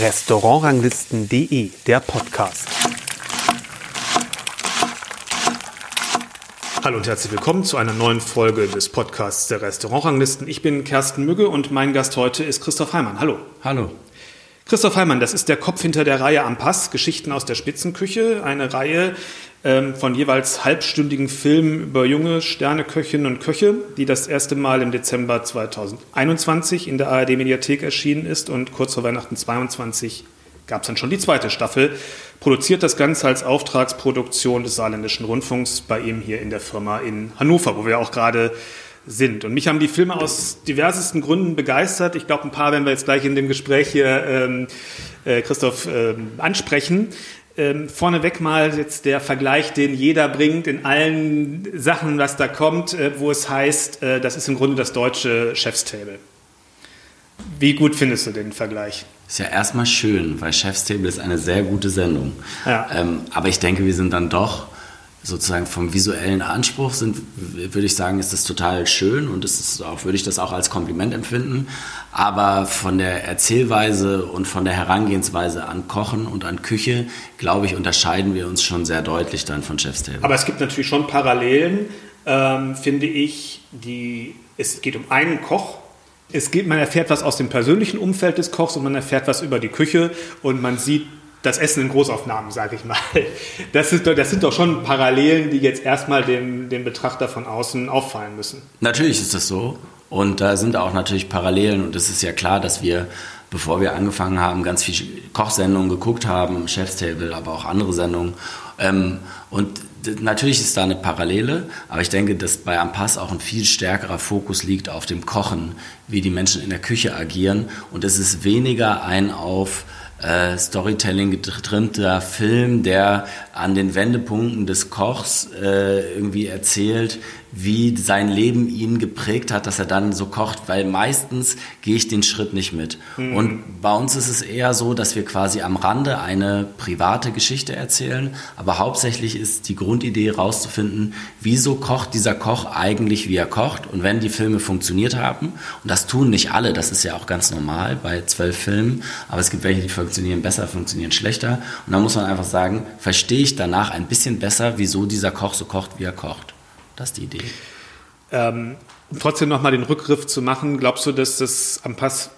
Restaurantranglisten.de, der Podcast. Hallo und herzlich willkommen zu einer neuen Folge des Podcasts der Restaurantranglisten. Ich bin Kersten Mügge und mein Gast heute ist Christoph Heimann. Hallo. Hallo. Christoph Heimann, das ist der Kopf hinter der Reihe Am Pass, Geschichten aus der Spitzenküche. Eine Reihe von jeweils halbstündigen Filmen über junge Sterneköchinnen und Köche, die das erste Mal im Dezember 2021 in der ARD-Mediathek erschienen ist und kurz vor Weihnachten 22 gab es dann schon die zweite Staffel. Produziert das Ganze als Auftragsproduktion des Saarländischen Rundfunks bei ihm hier in der Firma in Hannover, wo wir auch gerade sind. Und mich haben die Filme aus diversesten Gründen begeistert. Ich glaube, ein paar werden wir jetzt gleich in dem Gespräch hier, ähm, äh, Christoph, ähm, ansprechen. Ähm, vorneweg mal jetzt der Vergleich, den jeder bringt in allen Sachen, was da kommt, äh, wo es heißt, äh, das ist im Grunde das deutsche Chefstable. Wie gut findest du den Vergleich? Ist ja erstmal schön, weil Chefstable ist eine sehr gute Sendung. Ja. Ähm, aber ich denke, wir sind dann doch sozusagen vom visuellen Anspruch sind, würde ich sagen, ist das total schön und es ist auch, würde ich das auch als Kompliment empfinden. Aber von der Erzählweise und von der Herangehensweise an Kochen und an Küche, glaube ich, unterscheiden wir uns schon sehr deutlich dann von Chef's Table. Aber es gibt natürlich schon Parallelen, ähm, finde ich, die, es geht um einen Koch, es geht, man erfährt was aus dem persönlichen Umfeld des Kochs und man erfährt was über die Küche und man sieht das Essen in Großaufnahmen, sage ich mal. Das, ist, das sind doch schon Parallelen, die jetzt erstmal dem, dem Betrachter von außen auffallen müssen. Natürlich ist das so. Und da sind auch natürlich Parallelen. Und es ist ja klar, dass wir, bevor wir angefangen haben, ganz viele Kochsendungen geguckt haben, Chef's Table, aber auch andere Sendungen. Ähm, und natürlich ist da eine Parallele, aber ich denke, dass bei Ampass auch ein viel stärkerer Fokus liegt auf dem Kochen, wie die Menschen in der Küche agieren. Und es ist weniger ein auf äh, Storytelling getrimmter Film, der an den Wendepunkten des Kochs äh, irgendwie erzählt, wie sein Leben ihn geprägt hat, dass er dann so kocht, weil meistens gehe ich den Schritt nicht mit. Mhm. Und bei uns ist es eher so, dass wir quasi am Rande eine private Geschichte erzählen, aber hauptsächlich ist die Grundidee herauszufinden, wieso kocht dieser Koch eigentlich, wie er kocht. Und wenn die Filme funktioniert haben, und das tun nicht alle, das ist ja auch ganz normal bei zwölf Filmen, aber es gibt welche, die funktionieren besser, funktionieren schlechter. Und dann muss man einfach sagen, verstehe ich danach ein bisschen besser, wieso dieser Koch so kocht, wie er kocht. Das ist die Idee. Ähm, trotzdem nochmal den Rückgriff zu machen, glaubst du, dass das am Pass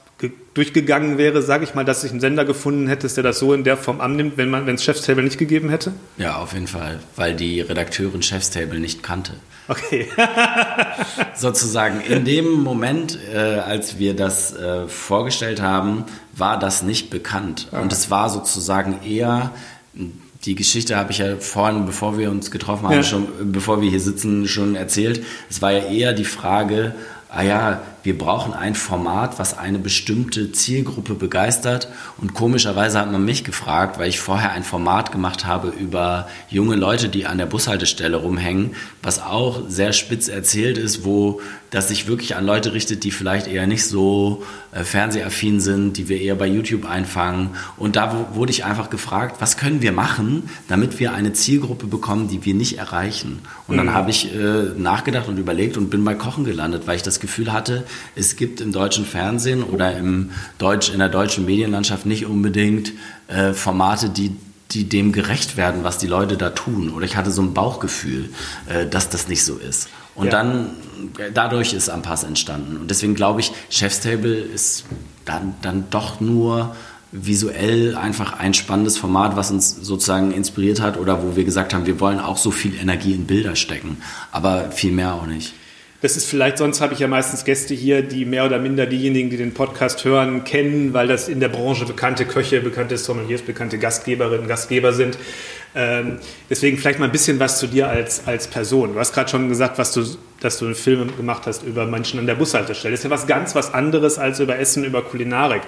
durchgegangen wäre, sage ich mal, dass sich ein Sender gefunden hättest, der das so in der Form annimmt, wenn man, wenn es Chefstable nicht gegeben hätte? Ja, auf jeden Fall, weil die Redakteurin Chefstable nicht kannte. Okay. Sozusagen in dem Moment, äh, als wir das äh, vorgestellt haben, war das nicht bekannt. Und es war sozusagen eher die Geschichte habe ich ja vorhin, bevor wir uns getroffen haben, ja. schon, bevor wir hier sitzen, schon erzählt. Es war ja eher die Frage, ah ja, wir brauchen ein Format, was eine bestimmte Zielgruppe begeistert. Und komischerweise hat man mich gefragt, weil ich vorher ein Format gemacht habe über junge Leute, die an der Bushaltestelle rumhängen, was auch sehr spitz erzählt ist, wo das sich wirklich an Leute richtet, die vielleicht eher nicht so äh, fernsehaffin sind, die wir eher bei YouTube einfangen. Und da wurde ich einfach gefragt, was können wir machen, damit wir eine Zielgruppe bekommen, die wir nicht erreichen. Und dann mhm. habe ich äh, nachgedacht und überlegt und bin bei Kochen gelandet, weil ich das Gefühl hatte, es gibt im deutschen Fernsehen oder im Deutsch, in der deutschen Medienlandschaft nicht unbedingt äh, Formate, die die dem gerecht werden, was die Leute da tun. Oder ich hatte so ein Bauchgefühl, äh, dass das nicht so ist. Und ja. dann, dadurch ist Ampass entstanden. Und deswegen glaube ich, Chef's Table ist dann, dann doch nur visuell einfach ein spannendes Format, was uns sozusagen inspiriert hat oder wo wir gesagt haben, wir wollen auch so viel Energie in Bilder stecken. Aber viel mehr auch nicht. Das ist vielleicht, sonst habe ich ja meistens Gäste hier, die mehr oder minder diejenigen, die den Podcast hören, kennen, weil das in der Branche bekannte Köche, bekannte Sommeliers, bekannte Gastgeberinnen, Gastgeber sind. Ähm, deswegen vielleicht mal ein bisschen was zu dir als, als Person. Du hast gerade schon gesagt, was du, dass du einen Film gemacht hast über Menschen an der Bushaltestelle. Das ist ja was ganz was anderes als über Essen, über Kulinarik.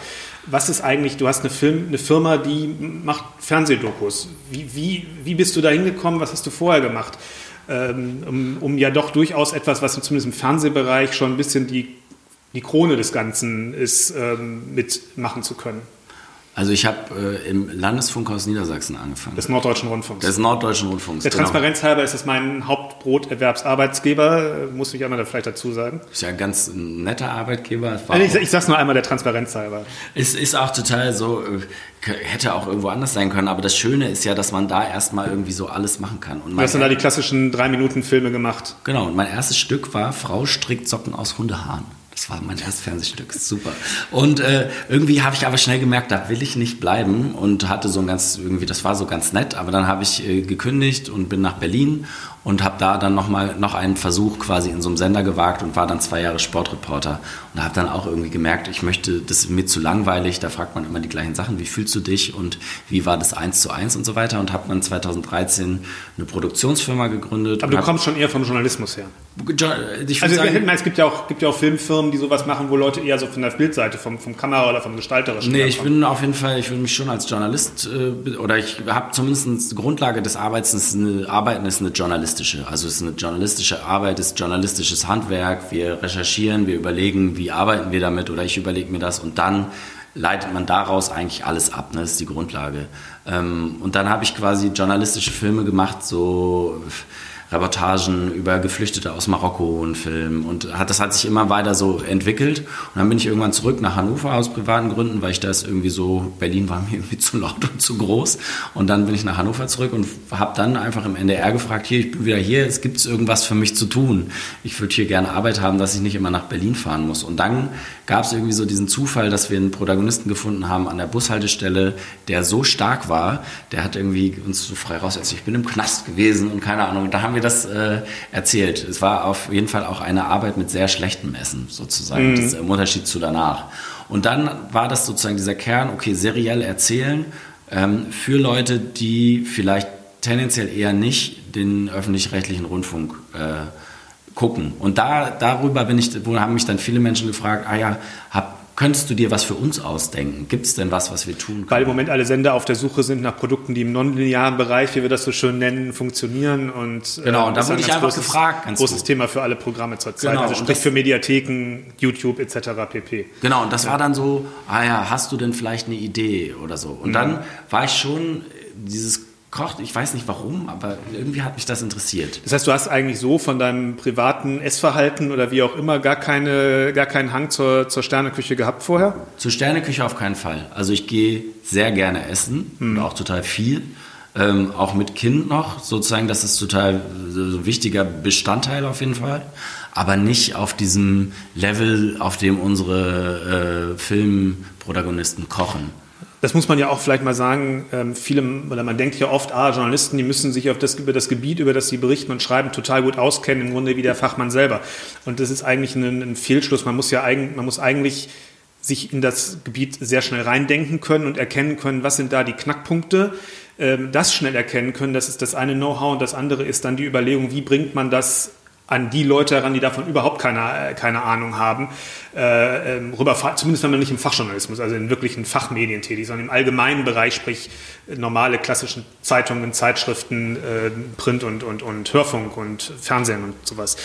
Was ist eigentlich, du hast eine, Film, eine Firma, die macht Fernsehdokus. Wie, wie, wie bist du da hingekommen? Was hast du vorher gemacht? Ähm, um, um, ja doch durchaus etwas, was zumindest im Fernsehbereich schon ein bisschen die, die Krone des Ganzen ist, ähm, mitmachen zu können. Also ich habe äh, im Landesfunk aus Niedersachsen angefangen. Des Norddeutschen Rundfunks. Des Norddeutschen Rundfunks. Der genau. Transparenz halber ist das mein Haupt Broterwerbsarbeitsgeber, muss ich einmal da vielleicht dazu sagen. Ist ja ein ganz netter Arbeitgeber. Also ich, ich sag's nur einmal der Transparenz halber. Es ist auch total so, äh, hätte auch irgendwo anders sein können, aber das Schöne ist ja, dass man da erstmal irgendwie so alles machen kann. Und du hast dann da die klassischen drei Minuten Filme gemacht. Genau, und mein erstes Stück war Frau strickt Socken aus Hundehaaren. Das war mein erstes Fernsehstück, super. Und äh, irgendwie habe ich aber schnell gemerkt, da will ich nicht bleiben und hatte so ein ganz, irgendwie, das war so ganz nett, aber dann habe ich äh, gekündigt und bin nach Berlin und habe da dann nochmal noch einen Versuch quasi in so einem Sender gewagt und war dann zwei Jahre Sportreporter und habe dann auch irgendwie gemerkt, ich möchte, das ist mir zu langweilig, da fragt man immer die gleichen Sachen, wie fühlst du dich und wie war das eins zu eins und so weiter und habe dann 2013 eine Produktionsfirma gegründet. Aber du kommst schon eher vom Journalismus her. Ich also sagen, es gibt ja, auch, gibt ja auch Filmfirmen, die sowas machen, wo Leute eher so von der Bildseite, vom, vom Kamera oder vom Gestalterischen. Nee, ich bin auf jeden Fall, ich würde mich schon als Journalist äh, oder ich habe zumindest die Grundlage des Arbeitens, ist eine, Arbeiten ist eine journalistische. Also es ist eine journalistische Arbeit, es ist journalistisches Handwerk. Wir recherchieren, wir überlegen, wie arbeiten wir damit oder ich überlege mir das und dann leitet man daraus eigentlich alles ab. Ne? Das ist die Grundlage. Ähm, und dann habe ich quasi journalistische Filme gemacht, so Reportagen über Geflüchtete aus Marokko und Film. Und hat, das hat sich immer weiter so entwickelt. Und dann bin ich irgendwann zurück nach Hannover aus privaten Gründen, weil ich das irgendwie so, Berlin war mir irgendwie zu laut und zu groß. Und dann bin ich nach Hannover zurück und habe dann einfach im NDR gefragt, hier, ich bin wieder hier, es gibt irgendwas für mich zu tun. Ich würde hier gerne Arbeit haben, dass ich nicht immer nach Berlin fahren muss. Und dann gab es irgendwie so diesen Zufall, dass wir einen Protagonisten gefunden haben an der Bushaltestelle, der so stark war, der hat irgendwie uns so frei raus, also ich bin im Knast gewesen und keine Ahnung, da haben wir mir das äh, erzählt. Es war auf jeden Fall auch eine Arbeit mit sehr schlechtem Essen, sozusagen, mhm. das, im Unterschied zu danach. Und dann war das sozusagen dieser Kern, okay, seriell erzählen ähm, für Leute, die vielleicht tendenziell eher nicht den öffentlich-rechtlichen Rundfunk äh, gucken. Und da, darüber bin ich, wo haben mich dann viele Menschen gefragt, ah ja, hab, Könntest du dir was für uns ausdenken? Gibt es denn was, was wir tun können? Weil im Moment alle Sender auf der Suche sind nach Produkten, die im nonlinearen Bereich, wie wir das so schön nennen, funktionieren. Und, äh, genau, und da wurde ich einfach großes, gefragt. Ganz großes gut. Thema für alle Programme zurzeit. Genau, also sprich für Mediatheken, YouTube etc. pp. Genau, und das ja. war dann so, ah ja, hast du denn vielleicht eine Idee oder so? Und mhm. dann war ich schon dieses kocht. Ich weiß nicht warum, aber irgendwie hat mich das interessiert. Das heißt, du hast eigentlich so von deinem privaten Essverhalten oder wie auch immer gar, keine, gar keinen Hang zur, zur Sterneküche gehabt vorher? Zur Sterneküche auf keinen Fall. Also ich gehe sehr gerne essen hm. und auch total viel. Ähm, auch mit Kind noch, sozusagen, das ist total so ein wichtiger Bestandteil auf jeden Fall. Aber nicht auf diesem Level, auf dem unsere äh, Filmprotagonisten kochen. Das muss man ja auch vielleicht mal sagen. Ähm, viele, oder man denkt ja oft, ah, Journalisten, die müssen sich auf das, über das Gebiet, über das sie berichten und schreiben, total gut auskennen, im Grunde wie der Fachmann selber. Und das ist eigentlich ein, ein Fehlschluss. Man muss ja eigentlich, man muss eigentlich sich in das Gebiet sehr schnell reindenken können und erkennen können, was sind da die Knackpunkte, ähm, das schnell erkennen können. Das ist das eine Know-how und das andere ist dann die Überlegung, wie bringt man das an die Leute heran, die davon überhaupt keine, keine Ahnung haben, äh, ähm, rüber, zumindest wenn man nicht im Fachjournalismus, also in wirklichen Fachmedien tätig, sondern im allgemeinen Bereich, sprich normale klassischen Zeitungen, Zeitschriften, äh, Print und, und, und Hörfunk und Fernsehen und sowas,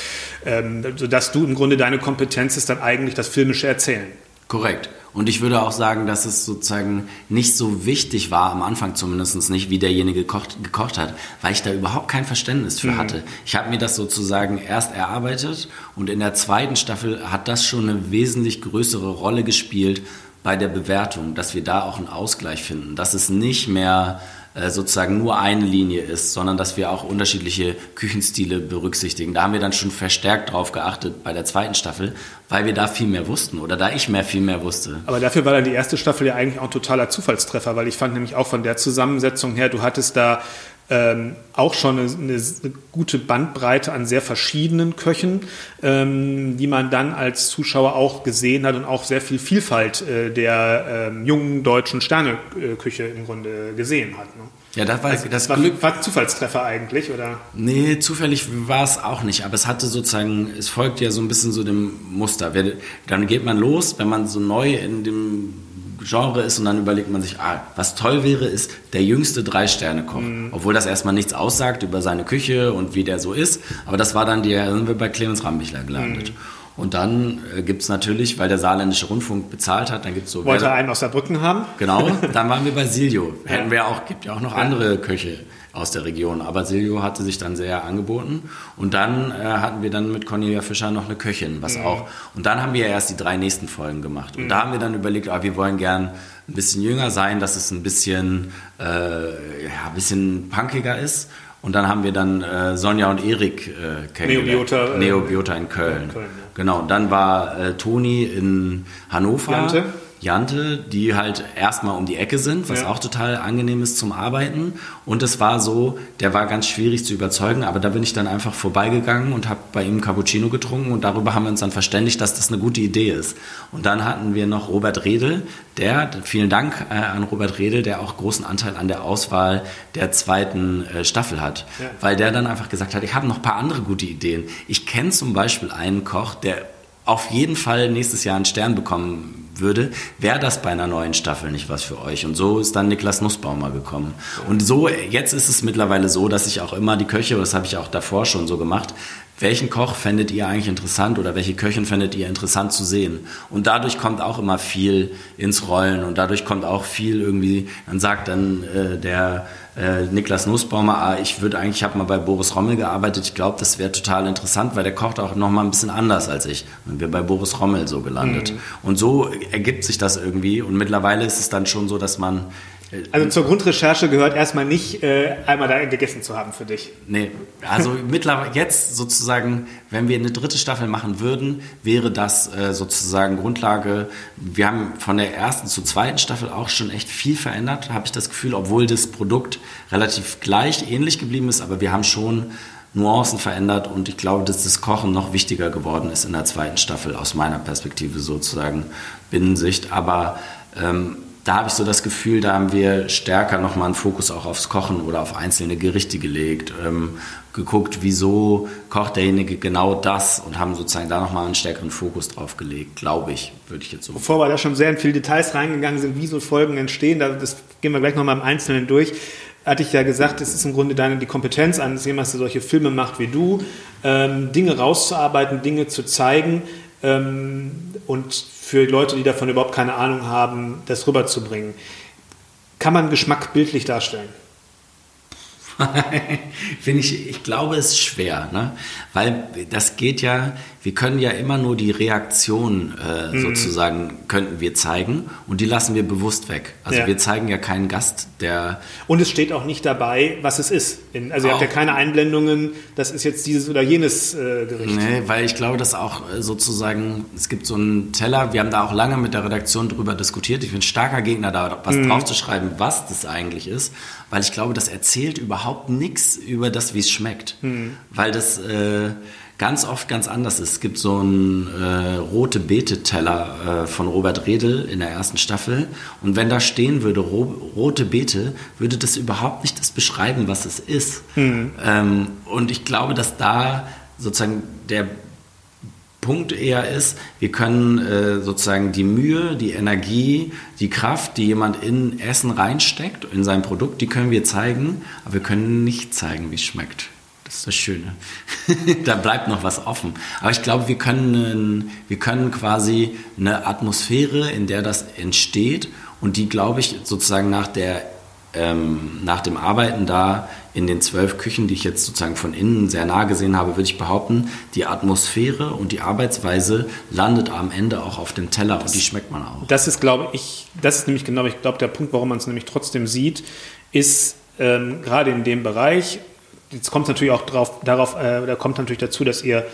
ähm, sodass du im Grunde deine Kompetenz ist dann eigentlich das filmische Erzählen. Korrekt. Und ich würde auch sagen, dass es sozusagen nicht so wichtig war, am Anfang zumindest nicht, wie derjenige gekocht, gekocht hat, weil ich da überhaupt kein Verständnis für mhm. hatte. Ich habe mir das sozusagen erst erarbeitet und in der zweiten Staffel hat das schon eine wesentlich größere Rolle gespielt bei der Bewertung, dass wir da auch einen Ausgleich finden, dass es nicht mehr sozusagen nur eine Linie ist, sondern dass wir auch unterschiedliche Küchenstile berücksichtigen. Da haben wir dann schon verstärkt drauf geachtet bei der zweiten Staffel, weil wir da viel mehr wussten oder da ich mehr viel mehr wusste. Aber dafür war dann die erste Staffel ja eigentlich auch ein totaler Zufallstreffer, weil ich fand nämlich auch von der Zusammensetzung her, du hattest da ähm, auch schon eine, eine, gute Bandbreite an sehr verschiedenen Köchen, ähm, die man dann als Zuschauer auch gesehen hat und auch sehr viel Vielfalt äh, der ähm, jungen deutschen Sterneküche im Grunde gesehen hat. Ne? Ja, das war, also, das war, war Zufallstreffer eigentlich, oder? Nee, zufällig war es auch nicht, aber es hatte sozusagen, es folgt ja so ein bisschen so dem Muster. Dann geht man los, wenn man so neu in dem Genre ist und dann überlegt man sich, ah, was toll wäre, ist der jüngste Drei-Sterne-Koch. Mhm. Obwohl das erstmal nichts aussagt über seine Küche und wie der so ist. Aber das war dann die, da sind wir bei Clemens Rambichler gelandet. Mhm. Und dann äh, gibt es natürlich, weil der saarländische Rundfunk bezahlt hat, dann gibt es so... Wollte einen aus Saarbrücken haben? Genau, dann waren wir bei Silio. Hätten wir auch, gibt ja auch noch ja. andere Köche aus der Region. Aber Silvio hatte sich dann sehr angeboten. Und dann äh, hatten wir dann mit Cornelia Fischer noch eine Köchin, was mhm. auch. Und dann haben wir erst die drei nächsten Folgen gemacht. Und mhm. da haben wir dann überlegt, ah, wir wollen gern ein bisschen jünger sein, dass es ein bisschen, äh, ja, ein bisschen punkiger ist. Und dann haben wir dann äh, Sonja und Erik äh, kennengelernt. Neobiota. Äh, Neobiota in Köln. In Köln ja. Genau. Und dann war äh, Toni in Hannover. Jante. Jante, die halt erstmal um die Ecke sind, was ja. auch total angenehm ist zum Arbeiten. Und es war so, der war ganz schwierig zu überzeugen, aber da bin ich dann einfach vorbeigegangen und habe bei ihm Cappuccino getrunken und darüber haben wir uns dann verständigt, dass das eine gute Idee ist. Und dann hatten wir noch Robert Redel, der, vielen Dank äh, an Robert Redel, der auch großen Anteil an der Auswahl der zweiten äh, Staffel hat, ja. weil der dann einfach gesagt hat, ich habe noch ein paar andere gute Ideen. Ich kenne zum Beispiel einen Koch, der auf jeden Fall nächstes Jahr einen Stern bekommen würde, wäre das bei einer neuen Staffel nicht was für euch. Und so ist dann Niklas Nussbaumer gekommen. Und so, jetzt ist es mittlerweile so, dass ich auch immer die Köche, das habe ich auch davor schon so gemacht, welchen Koch fändet ihr eigentlich interessant oder welche Köchin fändet ihr interessant zu sehen? Und dadurch kommt auch immer viel ins Rollen und dadurch kommt auch viel irgendwie, dann sagt dann äh, der äh, Niklas Nussbaumer, ah, ich würde eigentlich, ich habe mal bei Boris Rommel gearbeitet, ich glaube, das wäre total interessant, weil der kocht auch noch mal ein bisschen anders als ich. Und wir bei Boris Rommel so gelandet. Mhm. Und so ergibt sich das irgendwie und mittlerweile ist es dann schon so, dass man also zur Grundrecherche gehört erstmal nicht, äh, einmal da gegessen zu haben für dich. Nee, also mittlerweile jetzt sozusagen, wenn wir eine dritte Staffel machen würden, wäre das äh, sozusagen Grundlage. Wir haben von der ersten zur zweiten Staffel auch schon echt viel verändert, habe ich das Gefühl, obwohl das Produkt relativ gleich, ähnlich geblieben ist, aber wir haben schon Nuancen verändert und ich glaube, dass das Kochen noch wichtiger geworden ist in der zweiten Staffel, aus meiner Perspektive sozusagen, Binnensicht. Aber ähm, da habe ich so das Gefühl, da haben wir stärker nochmal einen Fokus auch aufs Kochen oder auf einzelne Gerichte gelegt, ähm, geguckt, wieso kocht derjenige genau das und haben sozusagen da nochmal einen stärkeren Fokus drauf gelegt, glaube ich, würde ich jetzt so Bevor wir da schon sehr in viele Details reingegangen sind, wie so Folgen entstehen, das gehen wir gleich nochmal im Einzelnen durch, hatte ich ja gesagt, es ist im Grunde deine die Kompetenz eines jemanden, der solche Filme macht wie du, ähm, Dinge rauszuarbeiten, Dinge zu zeigen ähm, und für Leute, die davon überhaupt keine Ahnung haben, das rüberzubringen. Kann man Geschmack bildlich darstellen? Finde ich, ich glaube, es ist schwer, ne? weil das geht ja, wir können ja immer nur die Reaktion äh, mhm. sozusagen, könnten wir zeigen und die lassen wir bewusst weg. Also ja. wir zeigen ja keinen Gast, der... Und es steht auch nicht dabei, was es ist. Also ihr habt ja keine Einblendungen, das ist jetzt dieses oder jenes äh, Gericht. Nee, weil ich glaube, dass auch äh, sozusagen, es gibt so einen Teller, wir haben da auch lange mit der Redaktion drüber diskutiert. Ich bin starker Gegner da, was mhm. draufzuschreiben, was das eigentlich ist, weil ich glaube, das erzählt überhaupt nichts über das, wie es schmeckt. Mhm. Weil das... Äh, ganz oft ganz anders ist. Es gibt so einen äh, rote Beete-Teller äh, von Robert Redel in der ersten Staffel. Und wenn da stehen würde, ro rote Beete, würde das überhaupt nicht das beschreiben, was es ist. Mhm. Ähm, und ich glaube, dass da sozusagen der Punkt eher ist, wir können äh, sozusagen die Mühe, die Energie, die Kraft, die jemand in Essen reinsteckt, in sein Produkt, die können wir zeigen, aber wir können nicht zeigen, wie es schmeckt. Das ist das Schöne. da bleibt noch was offen. Aber ich glaube, wir können, wir können quasi eine Atmosphäre, in der das entsteht und die, glaube ich, sozusagen nach, der, ähm, nach dem Arbeiten da in den zwölf Küchen, die ich jetzt sozusagen von innen sehr nah gesehen habe, würde ich behaupten, die Atmosphäre und die Arbeitsweise landet am Ende auch auf dem Teller und die schmeckt man auch. Das ist, glaube ich, das ist nämlich genau, ich glaube, der Punkt, warum man es nämlich trotzdem sieht, ist ähm, gerade in dem Bereich, jetzt kommt es natürlich auch drauf, darauf, äh, da kommt natürlich dazu, dass ihr,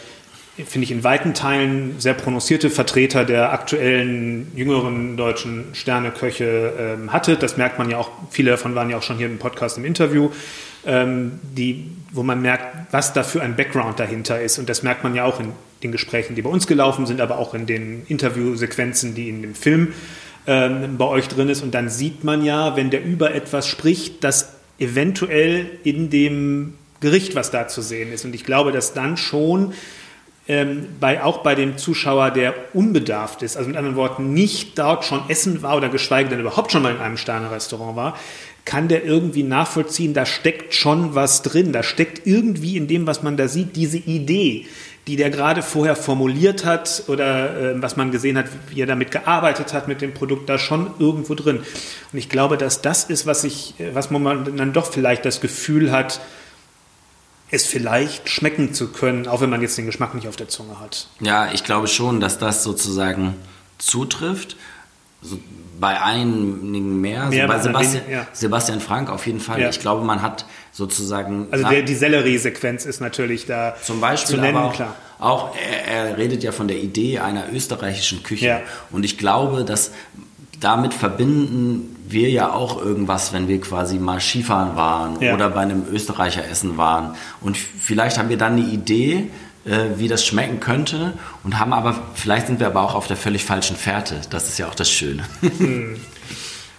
finde ich, in weiten Teilen sehr prononcierte Vertreter der aktuellen jüngeren deutschen Sterneköche ähm, hattet. Das merkt man ja auch, viele davon waren ja auch schon hier im Podcast im Interview, ähm, die, wo man merkt, was da für ein Background dahinter ist. Und das merkt man ja auch in den Gesprächen, die bei uns gelaufen sind, aber auch in den Interviewsequenzen, die in dem Film ähm, bei euch drin ist. Und dann sieht man ja, wenn der über etwas spricht, dass eventuell in dem Gericht, was da zu sehen ist. Und ich glaube, dass dann schon ähm, bei, auch bei dem Zuschauer, der unbedarft ist, also mit anderen Worten nicht dort schon essen war oder geschweige denn überhaupt schon mal in einem Sterne-Restaurant war, kann der irgendwie nachvollziehen, da steckt schon was drin, da steckt irgendwie in dem, was man da sieht, diese Idee, die der gerade vorher formuliert hat oder äh, was man gesehen hat, wie er damit gearbeitet hat mit dem Produkt, da schon irgendwo drin. Und ich glaube, dass das ist, was ich, was man dann doch vielleicht das Gefühl hat, es vielleicht schmecken zu können, auch wenn man jetzt den Geschmack nicht auf der Zunge hat. Ja, ich glaube schon, dass das sozusagen zutrifft. So bei einigen mehr, mehr so bei Sebastian, ja. Sebastian, Frank auf jeden Fall. Ja. Ich glaube, man hat sozusagen. Also der, die Sellerie-Sequenz ist natürlich da zum Beispiel zu nennen, auch, klar. Auch er, er, redet ja von der Idee einer österreichischen Küche. Ja. Und ich glaube, dass damit verbinden wir ja auch irgendwas, wenn wir quasi mal Skifahren waren ja. oder bei einem Österreicher essen waren. Und vielleicht haben wir dann eine Idee, äh, wie das schmecken könnte und haben aber, vielleicht sind wir aber auch auf der völlig falschen Fährte. Das ist ja auch das Schöne. Hm.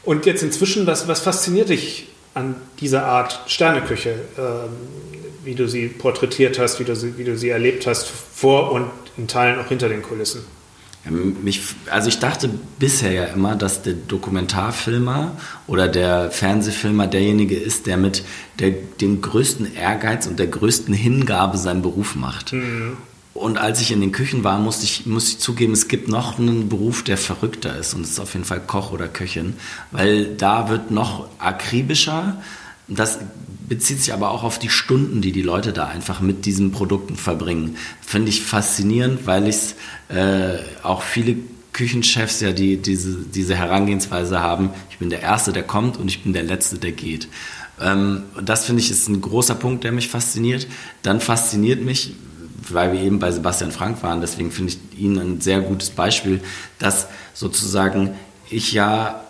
Und jetzt inzwischen, was, was fasziniert dich an dieser Art Sterneküche, ähm, wie du sie porträtiert hast, wie du sie, wie du sie erlebt hast, vor und in Teilen auch hinter den Kulissen? Mich, also ich dachte bisher ja immer, dass der Dokumentarfilmer oder der Fernsehfilmer derjenige ist, der mit der, dem größten Ehrgeiz und der größten Hingabe seinen Beruf macht. Mhm. Und als ich in den Küchen war, musste ich, musste ich zugeben, es gibt noch einen Beruf, der verrückter ist. Und es ist auf jeden Fall Koch oder Köchin. Weil da wird noch akribischer. Das bezieht sich aber auch auf die Stunden, die die Leute da einfach mit diesen Produkten verbringen. Finde ich faszinierend, weil ich äh, auch viele Küchenchefs ja die, diese, diese Herangehensweise haben, ich bin der Erste, der kommt und ich bin der Letzte, der geht. Ähm, das finde ich ist ein großer Punkt, der mich fasziniert. Dann fasziniert mich, weil wir eben bei Sebastian Frank waren, deswegen finde ich ihn ein sehr gutes Beispiel, dass sozusagen ich ja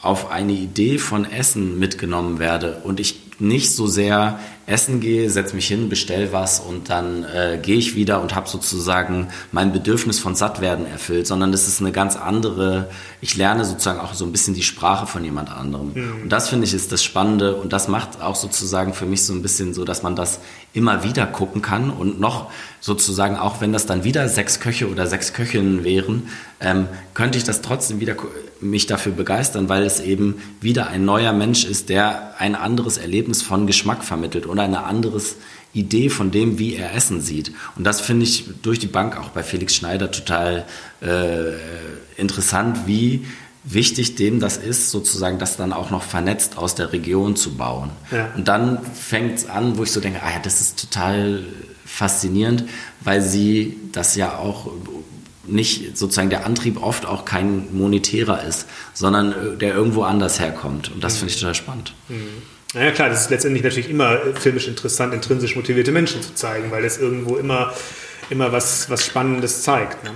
auf eine Idee von Essen mitgenommen werde und ich nicht so sehr essen gehe, setze mich hin, bestell was und dann äh, gehe ich wieder und habe sozusagen mein Bedürfnis von Sattwerden erfüllt, sondern es ist eine ganz andere, ich lerne sozusagen auch so ein bisschen die Sprache von jemand anderem. Mhm. Und das finde ich ist das Spannende und das macht auch sozusagen für mich so ein bisschen so, dass man das immer wieder gucken kann und noch sozusagen, auch wenn das dann wieder sechs Köche oder sechs Köchinnen wären, ähm, könnte ich das trotzdem wieder mich dafür begeistern, weil es eben wieder ein neuer Mensch ist, der ein anderes Erlebnis von Geschmack vermittelt oder eine andere Idee von dem, wie er Essen sieht. Und das finde ich durch die Bank auch bei Felix Schneider total äh, interessant, wie wichtig dem das ist, sozusagen das dann auch noch vernetzt aus der Region zu bauen. Ja. Und dann fängt es an, wo ich so denke, ah ja, das ist total faszinierend, weil sie das ja auch nicht sozusagen der Antrieb oft auch kein monetärer ist, sondern äh, der irgendwo anders herkommt. Und das mhm. finde ich total spannend. Mhm. Naja klar, das ist letztendlich natürlich immer äh, filmisch interessant, intrinsisch motivierte Menschen zu zeigen, weil das irgendwo immer, immer was, was Spannendes zeigt. Ne?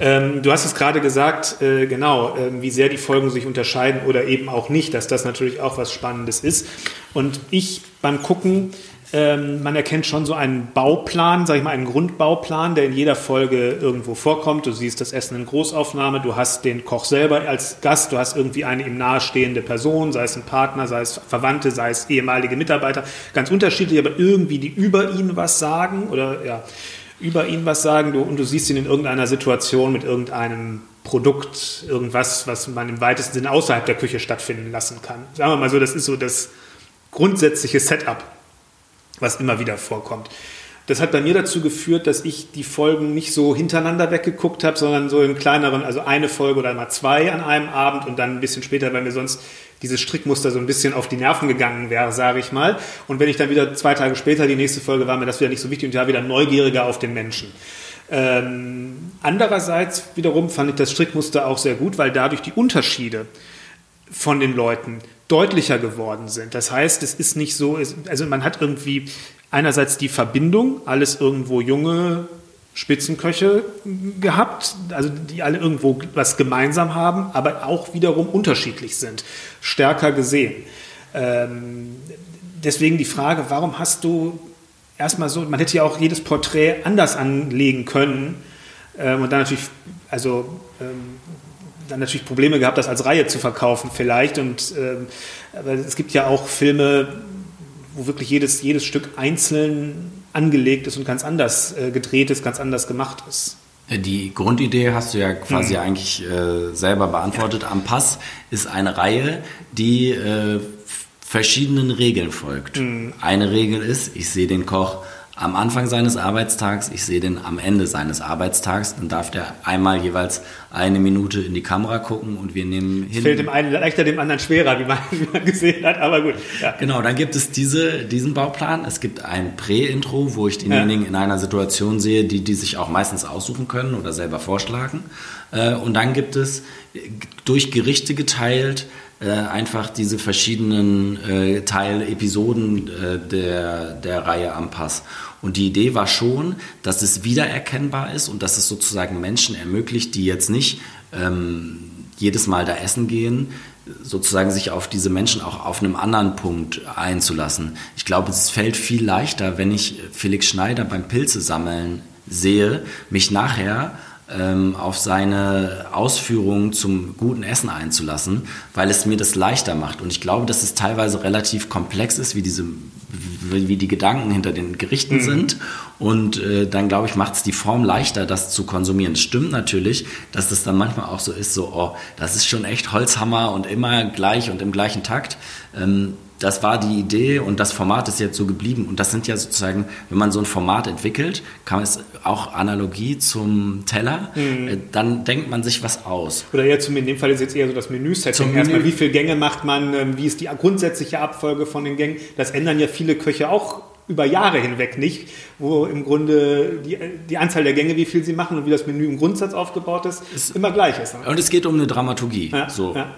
Ähm, du hast es gerade gesagt, äh, genau, äh, wie sehr die Folgen sich unterscheiden oder eben auch nicht, dass das natürlich auch was Spannendes ist. Und ich beim Gucken ähm, man erkennt schon so einen Bauplan, sag ich mal, einen Grundbauplan, der in jeder Folge irgendwo vorkommt. Du siehst das Essen in Großaufnahme, du hast den Koch selber als Gast, du hast irgendwie eine ihm nahestehende Person, sei es ein Partner, sei es Verwandte, sei es ehemalige Mitarbeiter, ganz unterschiedlich, aber irgendwie, die über ihn was sagen oder ja, über ihn was sagen du, und du siehst ihn in irgendeiner Situation mit irgendeinem Produkt, irgendwas, was man im weitesten Sinne außerhalb der Küche stattfinden lassen kann. Sagen wir mal so, das ist so das grundsätzliche Setup was immer wieder vorkommt. Das hat bei mir dazu geführt, dass ich die Folgen nicht so hintereinander weggeguckt habe, sondern so in kleineren, also eine Folge oder mal zwei an einem Abend und dann ein bisschen später, weil mir sonst dieses Strickmuster so ein bisschen auf die Nerven gegangen wäre, sage ich mal. Und wenn ich dann wieder zwei Tage später die nächste Folge war, mir das wieder nicht so wichtig und ja wieder neugieriger auf den Menschen. Ähm, andererseits wiederum fand ich das Strickmuster auch sehr gut, weil dadurch die Unterschiede von den Leuten deutlicher geworden sind. Das heißt, es ist nicht so, also man hat irgendwie einerseits die Verbindung, alles irgendwo junge Spitzenköche gehabt, also die alle irgendwo was gemeinsam haben, aber auch wiederum unterschiedlich sind, stärker gesehen. Ähm, deswegen die Frage, warum hast du erstmal so, man hätte ja auch jedes Porträt anders anlegen können ähm, und dann natürlich, also ähm, dann natürlich Probleme gehabt, das als Reihe zu verkaufen vielleicht. Und aber es gibt ja auch Filme, wo wirklich jedes, jedes Stück einzeln angelegt ist und ganz anders äh, gedreht ist, ganz anders gemacht ist. Äh, die Grundidee hast du ja quasi mhm. eigentlich äh, selber beantwortet. Ja. Am Pass ist eine Reihe, die äh, verschiedenen Regeln folgt. Mhm. Eine Regel ist, ich sehe den Koch am Anfang seines Arbeitstags, ich sehe den am Ende seines Arbeitstags. Dann darf der einmal jeweils eine Minute in die Kamera gucken und wir nehmen hin. Fällt dem einen leichter, dem anderen schwerer, wie man, wie man gesehen hat, aber gut. Ja. Genau, dann gibt es diese, diesen Bauplan. Es gibt ein Prä-Intro, wo ich denjenigen ja. in einer Situation sehe, die die sich auch meistens aussuchen können oder selber vorschlagen. Äh, und dann gibt es durch Gerichte geteilt äh, einfach diese verschiedenen äh, Teilepisoden äh, der, der Reihe am Pass. Und die Idee war schon, dass es wiedererkennbar ist und dass es sozusagen Menschen ermöglicht, die jetzt nicht ähm, jedes Mal da essen gehen, sozusagen sich auf diese Menschen auch auf einem anderen Punkt einzulassen. Ich glaube, es fällt viel leichter, wenn ich Felix Schneider beim Pilze sammeln sehe, mich nachher ähm, auf seine Ausführungen zum guten Essen einzulassen, weil es mir das leichter macht. Und ich glaube, dass es teilweise relativ komplex ist, wie diese wie die Gedanken hinter den Gerichten mhm. sind. Und äh, dann, glaube ich, macht es die Form leichter, das zu konsumieren. Es stimmt natürlich, dass das dann manchmal auch so ist, so, oh, das ist schon echt Holzhammer und immer gleich und im gleichen Takt. Ähm, das war die Idee und das Format ist jetzt so geblieben. Und das sind ja sozusagen, wenn man so ein Format entwickelt, kann es auch Analogie zum Teller, mhm. Äh, dann denkt man sich was aus. Oder zum, in dem Fall ist jetzt eher so das Menü-Setting. Menü Erstmal, wie viele Gänge macht man, ähm, wie ist die grundsätzliche Abfolge von den Gängen. Das ändern ja viele Köche auch über Jahre hinweg nicht, wo im Grunde die, die Anzahl der Gänge, wie viel sie machen und wie das Menü im Grundsatz aufgebaut ist, ist immer gleich ist. Ne? Und es geht um eine Dramaturgie. Ja, so. Ja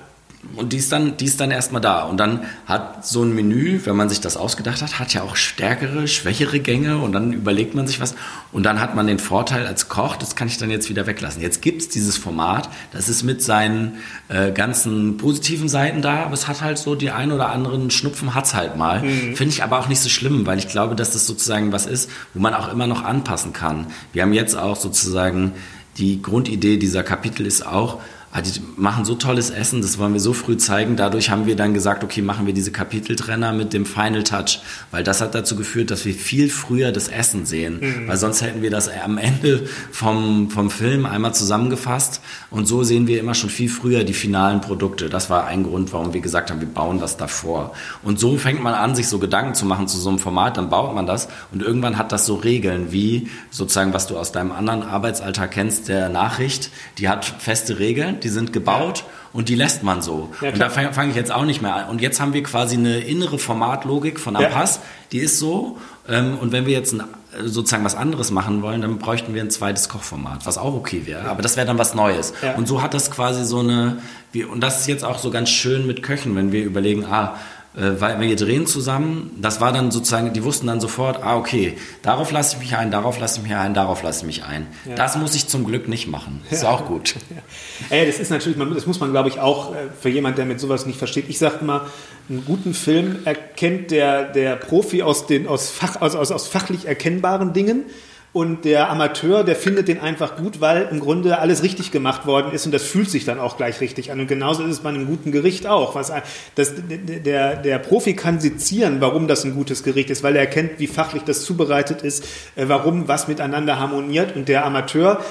und die ist dann, die ist dann erstmal da. Und dann hat so ein Menü, wenn man sich das ausgedacht hat, hat ja auch stärkere, schwächere Gänge und dann überlegt man sich was. Und dann hat man den Vorteil als Koch, das kann ich dann jetzt wieder weglassen. Jetzt gibt es dieses Format, das ist mit seinen äh, ganzen positiven Seiten da, aber es hat halt so die ein oder anderen Schnupfen hat's halt mal. Mhm. Finde ich aber auch nicht so schlimm, weil ich glaube, dass das sozusagen was ist, wo man auch immer noch anpassen kann. Wir haben jetzt auch sozusagen die Grundidee dieser Kapitel ist auch, Ah, die machen so tolles Essen, das wollen wir so früh zeigen. Dadurch haben wir dann gesagt, okay, machen wir diese Kapiteltrenner mit dem Final Touch, weil das hat dazu geführt, dass wir viel früher das Essen sehen, mhm. weil sonst hätten wir das am Ende vom, vom Film einmal zusammengefasst und so sehen wir immer schon viel früher die finalen Produkte. Das war ein Grund, warum wir gesagt haben, wir bauen das davor. Und so fängt man an, sich so Gedanken zu machen zu so einem Format, dann baut man das und irgendwann hat das so Regeln, wie sozusagen, was du aus deinem anderen Arbeitsalltag kennst, der Nachricht, die hat feste Regeln, die sind gebaut ja. und die lässt man so. Ja, und da fange fang ich jetzt auch nicht mehr an. Und jetzt haben wir quasi eine innere Formatlogik von Ampass, ja. die ist so. Ähm, und wenn wir jetzt ein, sozusagen was anderes machen wollen, dann bräuchten wir ein zweites Kochformat, was auch okay wäre. Aber das wäre dann was Neues. Und so hat das quasi so eine, wie, und das ist jetzt auch so ganz schön mit Köchen, wenn wir überlegen, ah, weil wir drehen zusammen, das war dann sozusagen, die wussten dann sofort, ah, okay, darauf lasse ich mich ein, darauf lasse ich mich ein, darauf lasse ich mich ein. Ja. Das muss ich zum Glück nicht machen. Das ist ja. auch gut. Ja. Ey, das ist natürlich, das muss man, glaube ich, auch äh, für jemand, der mit sowas nicht versteht. Ich sage immer, einen guten Film erkennt der, der Profi aus, den, aus, Fach, aus, aus, aus fachlich erkennbaren Dingen und der Amateur, der findet den einfach gut, weil im Grunde alles richtig gemacht worden ist und das fühlt sich dann auch gleich richtig an. Und genauso ist es bei einem guten Gericht auch. Was, das, der, der Profi kann sezieren, warum das ein gutes Gericht ist, weil er erkennt, wie fachlich das zubereitet ist, äh, warum was miteinander harmoniert. Und der Amateur,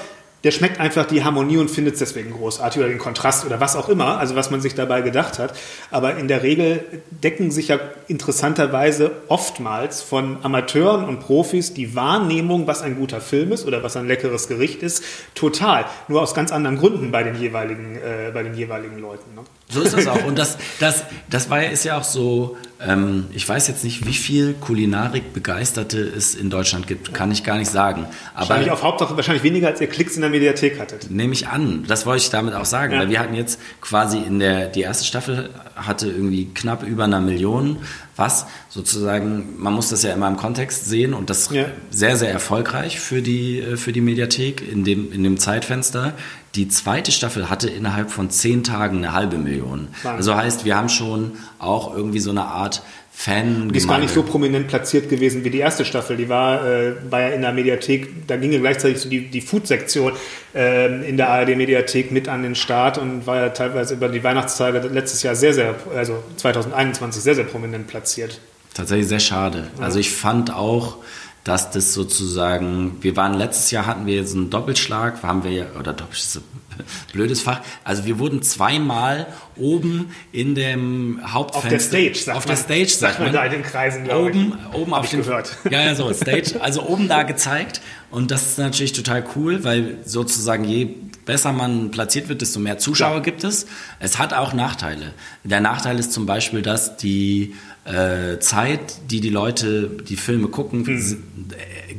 der schmeckt einfach die Harmonie und findet es deswegen großartig oder den Kontrast oder was auch immer, also was man sich dabei gedacht hat. Aber in der Regel decken sich ja interessanterweise oftmals von Amateuren und Profis die Wahrnehmung, was ein guter Film ist oder was ein leckeres Gericht ist, total. Nur aus ganz anderen Gründen bei den jeweiligen, äh, bei den jeweiligen Leuten. Ne? So ist das auch. Und das, das, das war, ist ja auch so, ähm, ich weiß jetzt nicht, wie viel Kulinarik-Begeisterte es in Deutschland gibt, kann ich gar nicht sagen. Aber wahrscheinlich auf Hauptsache wahrscheinlich weniger, als ihr Klicks in der Mediathek hattet. Nehme ich an. Das wollte ich damit auch sagen. Ja. Weil wir hatten jetzt quasi in der, die erste Staffel hatte irgendwie knapp über einer Million was sozusagen, man muss das ja immer im Kontext sehen und das ja. sehr, sehr erfolgreich für die, äh, für die Mediathek in dem, in dem Zeitfenster. Die zweite Staffel hatte innerhalb von zehn Tagen eine halbe Million. Wahnsinn. Also heißt, wir haben schon auch irgendwie so eine Art Fan. Die ist gar nicht so prominent platziert gewesen wie die erste Staffel. Die war, äh, war ja in der Mediathek, da ging ja gleichzeitig so die, die Food-Sektion äh, in der ARD-Mediathek mit an den Start und war ja teilweise über die Weihnachtstage letztes Jahr sehr, sehr, also 2021 sehr, sehr prominent platziert. Tatsächlich sehr schade. Also ich fand auch, dass das sozusagen, wir waren letztes Jahr hatten wir jetzt einen Doppelschlag, haben wir oder blödes Fach. Also wir wurden zweimal oben in dem Hauptfenster. Auf der Stage, sagt Auf man, der Stage, sagt, sagt man. da in den Kreisen, glaube oben, ich. Oben habe ich den, gehört. Ja, ja, so, Stage. Also oben da gezeigt. Und das ist natürlich total cool, weil sozusagen je besser man platziert wird, desto mehr Zuschauer ja. gibt es. Es hat auch Nachteile. Der Nachteil ist zum Beispiel, dass die äh, Zeit, die die Leute die Filme gucken, hm.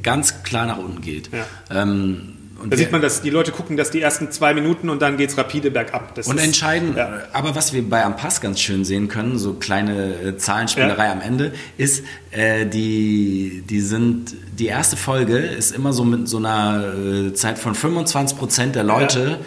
ganz klar nach unten geht. Ja. Ähm, da sieht man, dass die Leute gucken, dass die ersten zwei Minuten und dann geht es rapide bergab. Das und entscheiden, ja. aber was wir bei Ampass ganz schön sehen können, so kleine äh, Zahlenspielerei ja. am Ende, ist, äh, die, die sind, die erste Folge ist immer so mit so einer äh, Zeit von 25 Prozent der Leute, ja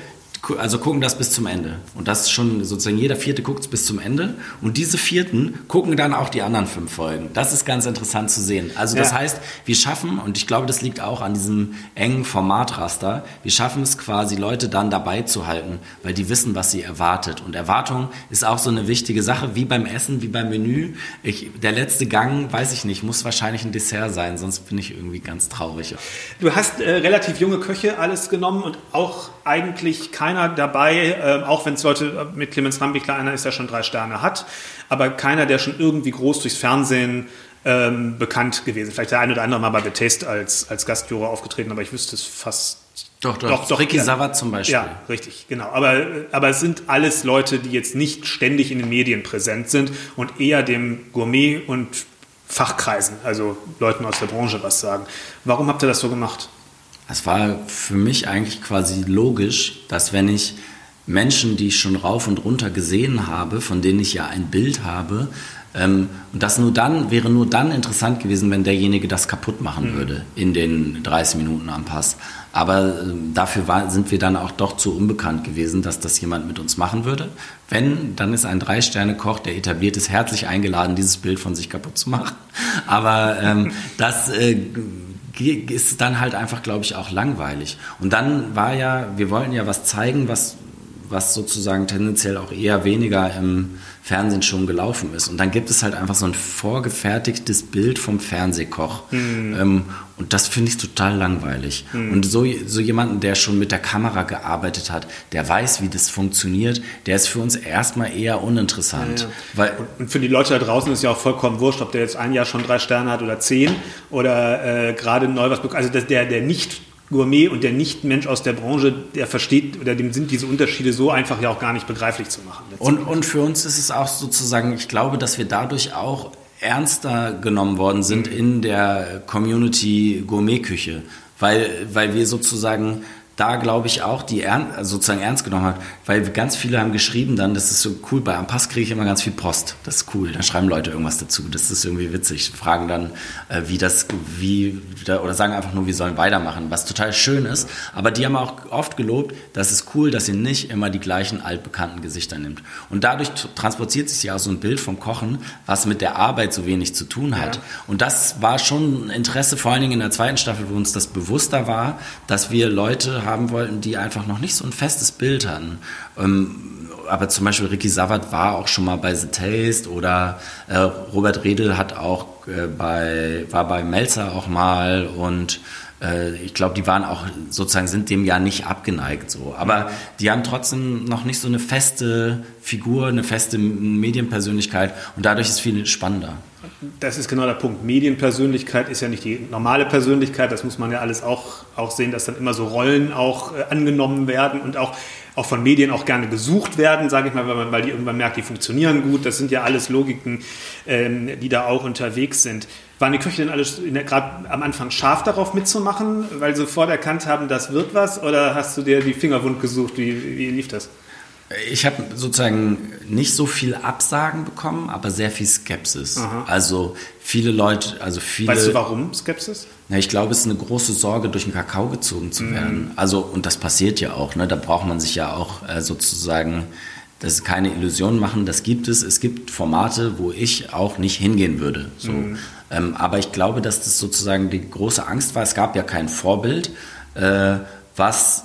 also gucken das bis zum Ende. Und das ist schon sozusagen jeder Vierte guckt es bis zum Ende. Und diese Vierten gucken dann auch die anderen fünf Folgen. Das ist ganz interessant zu sehen. Also das ja. heißt, wir schaffen, und ich glaube, das liegt auch an diesem engen Formatraster, wir schaffen es quasi, Leute dann dabei zu halten, weil die wissen, was sie erwartet. Und Erwartung ist auch so eine wichtige Sache, wie beim Essen, wie beim Menü. Ich, der letzte Gang, weiß ich nicht, muss wahrscheinlich ein Dessert sein, sonst bin ich irgendwie ganz traurig. Du hast äh, relativ junge Köche alles genommen und auch eigentlich keiner keiner dabei, äh, auch wenn es Leute äh, mit Clemens Rambichler einer ist, der schon drei Sterne hat, aber keiner, der schon irgendwie groß durchs Fernsehen ähm, bekannt gewesen. Vielleicht der eine oder andere mal bei The Taste als, als Gastjuror aufgetreten, aber ich wüsste es fast. Doch, doch. doch, doch Ricky ja. Savat zum Beispiel. Ja, richtig, genau. Aber, aber es sind alles Leute, die jetzt nicht ständig in den Medien präsent sind und eher dem Gourmet- und Fachkreisen, also Leuten aus der Branche was sagen. Warum habt ihr das so gemacht? Es war für mich eigentlich quasi logisch, dass wenn ich Menschen, die ich schon rauf und runter gesehen habe, von denen ich ja ein Bild habe, ähm, und das nur dann, wäre nur dann interessant gewesen, wenn derjenige das kaputt machen mhm. würde in den 30 Minuten am Pass. Aber äh, dafür war, sind wir dann auch doch zu unbekannt gewesen, dass das jemand mit uns machen würde. Wenn, dann ist ein Drei-Sterne-Koch, der etabliert ist, herzlich eingeladen, dieses Bild von sich kaputt zu machen. Aber ähm, das äh, ist dann halt einfach, glaube ich, auch langweilig. Und dann war ja, wir wollten ja was zeigen, was, was sozusagen tendenziell auch eher weniger im Fernsehen schon gelaufen ist. Und dann gibt es halt einfach so ein vorgefertigtes Bild vom Fernsehkoch. Mhm. Ähm, und das finde ich total langweilig. Mhm. Und so, so jemanden, der schon mit der Kamera gearbeitet hat, der weiß, wie das funktioniert, der ist für uns erstmal eher uninteressant. Ja, ja. Weil und für die Leute da draußen ist ja auch vollkommen wurscht, ob der jetzt ein Jahr schon drei Sterne hat oder zehn oder äh, gerade neu was bekommt. Also der, der nicht Gourmet und der Nicht-Mensch aus der Branche, der versteht oder dem sind diese Unterschiede so einfach ja auch gar nicht begreiflich zu machen. Und, und für uns ist es auch sozusagen, ich glaube, dass wir dadurch auch ernster genommen worden sind mhm. in der Community Gourmet-Küche, weil, weil wir sozusagen da glaube ich auch die ern sozusagen ernst genommen hat, weil ganz viele haben geschrieben dann, das ist so cool, bei Ampass kriege ich immer ganz viel Post, das ist cool, da schreiben Leute irgendwas dazu, das ist irgendwie witzig, fragen dann, äh, wie das, wie, oder sagen einfach nur, wir sollen weitermachen, was total schön ist, aber die haben auch oft gelobt, das ist cool, dass ihr nicht immer die gleichen altbekannten Gesichter nimmt. Und dadurch transportiert sich ja auch so ein Bild vom Kochen, was mit der Arbeit so wenig zu tun hat. Ja. und das war schon ein Interesse, vor allen Dingen in der zweiten Staffel, wo uns das bewusster war, dass wir Leute haben, haben wollten, die einfach noch nicht so ein festes Bild hatten. Ähm, aber zum Beispiel Ricky Savard war auch schon mal bei The Taste oder äh, Robert Redl hat auch äh, bei, war bei Melzer auch mal und äh, ich glaube, die waren auch sozusagen, sind dem ja nicht abgeneigt so. Aber die haben trotzdem noch nicht so eine feste Figur, eine feste Medienpersönlichkeit und dadurch ist viel spannender. Das ist genau der Punkt. Medienpersönlichkeit ist ja nicht die normale Persönlichkeit. Das muss man ja alles auch, auch sehen, dass dann immer so Rollen auch äh, angenommen werden und auch, auch von Medien auch gerne gesucht werden, sage ich mal, weil, man, weil die irgendwann merkt, die funktionieren gut. Das sind ja alles Logiken, ähm, die da auch unterwegs sind. Waren die Köche denn alles gerade am Anfang scharf darauf mitzumachen, weil sie sofort erkannt haben, das wird was? Oder hast du dir die Finger wund gesucht? Wie, wie lief das? Ich habe sozusagen nicht so viel Absagen bekommen, aber sehr viel Skepsis. Aha. Also viele Leute, also viele. Weißt du warum Skepsis? Na, ich glaube, es ist eine große Sorge, durch den Kakao gezogen zu mhm. werden. Also und das passiert ja auch. Ne? Da braucht man sich ja auch äh, sozusagen, das ist keine Illusion machen. Das gibt es. Es gibt Formate, wo ich auch nicht hingehen würde. So. Mhm. Ähm, aber ich glaube, dass das sozusagen die große Angst war. Es gab ja kein Vorbild, äh, was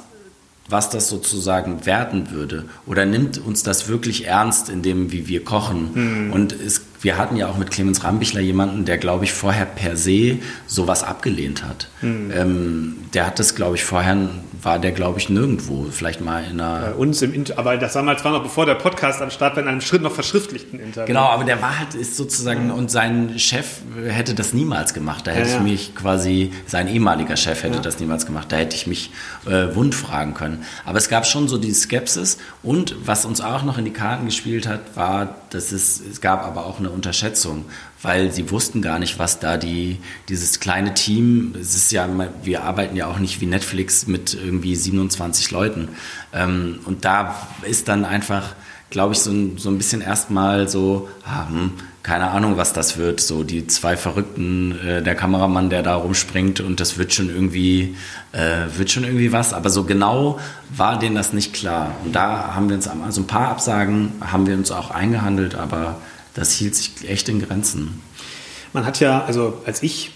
was das sozusagen werden würde? Oder nimmt uns das wirklich ernst in dem, wie wir kochen? Mhm. Und es, wir hatten ja auch mit Clemens Rambichler jemanden, der, glaube ich, vorher per se sowas abgelehnt hat. Mhm. Ähm, der hat das, glaube ich, vorher, war der, glaube ich, nirgendwo. Vielleicht mal in einer. Bei uns im Inter aber das damals war noch bevor der Podcast am Start war, in einem Schritt noch verschriftlichten Interview. Genau, aber der war halt, ist sozusagen, und sein Chef hätte das niemals gemacht. Da hätte Ja, ja. ich mich quasi, sein ehemaliger Chef hätte Ja. das niemals gemacht. Da hätte ich mich äh, wund fragen können. Aber es gab schon so die Skepsis. Und was uns auch noch in die Karten gespielt hat, war, dass es, es gab aber auch eine Unterschätzung. Weil sie wussten gar nicht, was da die, dieses kleine Team, es ist ja, wir arbeiten ja auch nicht wie Netflix mit irgendwie 27 Leuten. Ähm, und da ist dann einfach, glaube ich, so ein, so ein bisschen erstmal so, ah, hm, keine Ahnung, was das wird. So die zwei Verrückten, äh, der Kameramann, der da rumspringt und das wird schon irgendwie, äh, wird schon irgendwie was. Aber so genau war denen das nicht klar. Und da haben wir uns, also ein paar Absagen haben wir uns auch eingehandelt, aber das hielt sich echt in Grenzen. Man hat ja, also als ich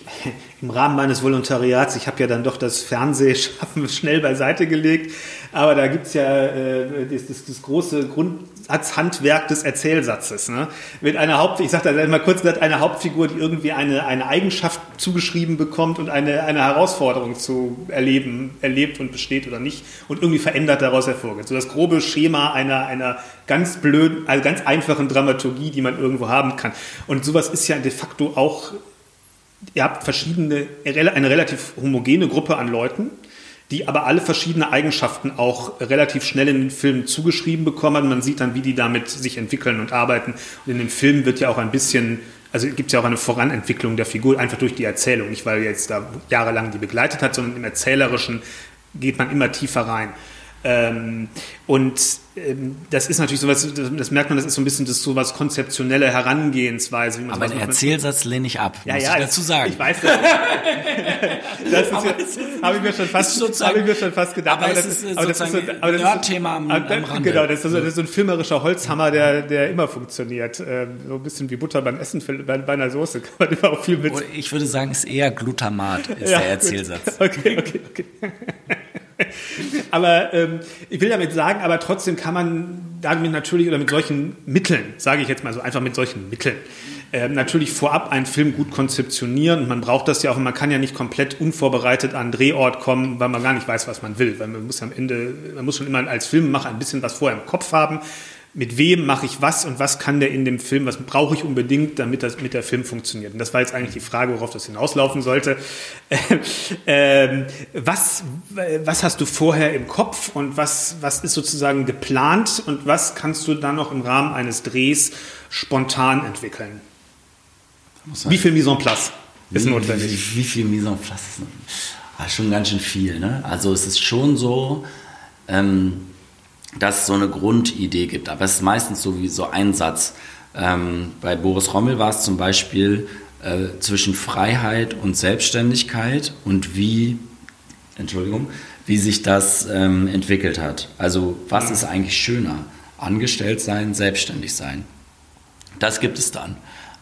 im Rahmen meines Volontariats, ich habe ja dann doch das Fernsehschaffen schnell beiseite gelegt, aber da gibt's ja äh, das, das, das große Grundsatzhandwerk des Erzählsatzes. Ne? Mit einer Haupt, ich sage da mal kurz, gesagt, eine Hauptfigur, die irgendwie eine, eine Eigenschaft zugeschrieben bekommt und eine, eine Herausforderung zu erleben, erlebt und besteht oder nicht und irgendwie verändert daraus hervorgeht. So das grobe Schema einer, einer ganz blöden, also ganz einfachen Dramaturgie, die man irgendwo haben kann. Und sowas ist ja de facto auch ihr habt verschiedene, eine relativ homogene Gruppe an Leuten, die aber alle verschiedene Eigenschaften auch relativ schnell in den Filmen zugeschrieben bekommen. Man sieht dann, wie die damit sich entwickeln und arbeiten. Und in dem Film wird ja auch ein bisschen, also gibt es ja auch eine Voranentwicklung der Figur, einfach durch die Erzählung. Nicht, weil jetzt da jahrelang die begleitet hat, sondern im Erzählerischen geht man immer tiefer rein. Ähm, und ähm, das ist natürlich sowas, das, das merkt man, das ist so ein bisschen das sowas konzeptionelle Herangehensweise. Wie man Aber den Erzählsatz lehne ich ab, ja, muss ja, ich dazu sagen. Ich weiß das. das ist ja, ist- habe ich mir schon ist fast, habe ich mir schon fast gedacht. aber das ist, aber das sozusagen so- aber das Nerd-Thema am- aber am das- Rande. Genau, das ist, so, das ist so ein filmerischer Holzhammer, der, der immer funktioniert. Ähm, So ein bisschen wie Butter beim Essen bei, bei einer Soße kann man immer auch viel mit. Oder Ich würde sagen, es ist eher Glutamat, ist Ja, der Erzählsatz. gut. Okay, okay, okay. aber ähm, ich will damit sagen, aber trotzdem kann man damit natürlich oder mit solchen Mitteln, sage ich jetzt mal so einfach mit solchen Mitteln, ähm, natürlich vorab einen Film gut konzeptionieren. Man braucht das ja auch, und man kann ja nicht komplett unvorbereitet an einen Drehort kommen, weil man gar nicht weiß, was man will. Weil man muss am Ende, man muss schon immer als Filmemacher ein bisschen was vorher im Kopf haben. Mit wem mache ich was und was kann der in dem Film, was brauche ich unbedingt, damit das mit der Film funktioniert? Und das war jetzt eigentlich die Frage, worauf das hinauslaufen sollte. ähm, was, was hast du vorher im Kopf und was, was ist sozusagen geplant und was kannst du dann noch im Rahmen eines Drehs spontan entwickeln? Wie viel Mise en place ist wie, notwendig? Wie, wie viel Mise en place ist notwendig? Ah, schon ganz schön viel. Ne? Also es ist schon so, ähm, dass es so eine Grundidee gibt, aber es ist meistens so wie so ein Satz. Ähm, bei Boris Rommel war es zum Beispiel äh, zwischen Freiheit und Selbstständigkeit und wie, Entschuldigung, wie sich das ähm, entwickelt hat. Also was ist eigentlich schöner? Angestellt sein, selbstständig sein. Das gibt es dann.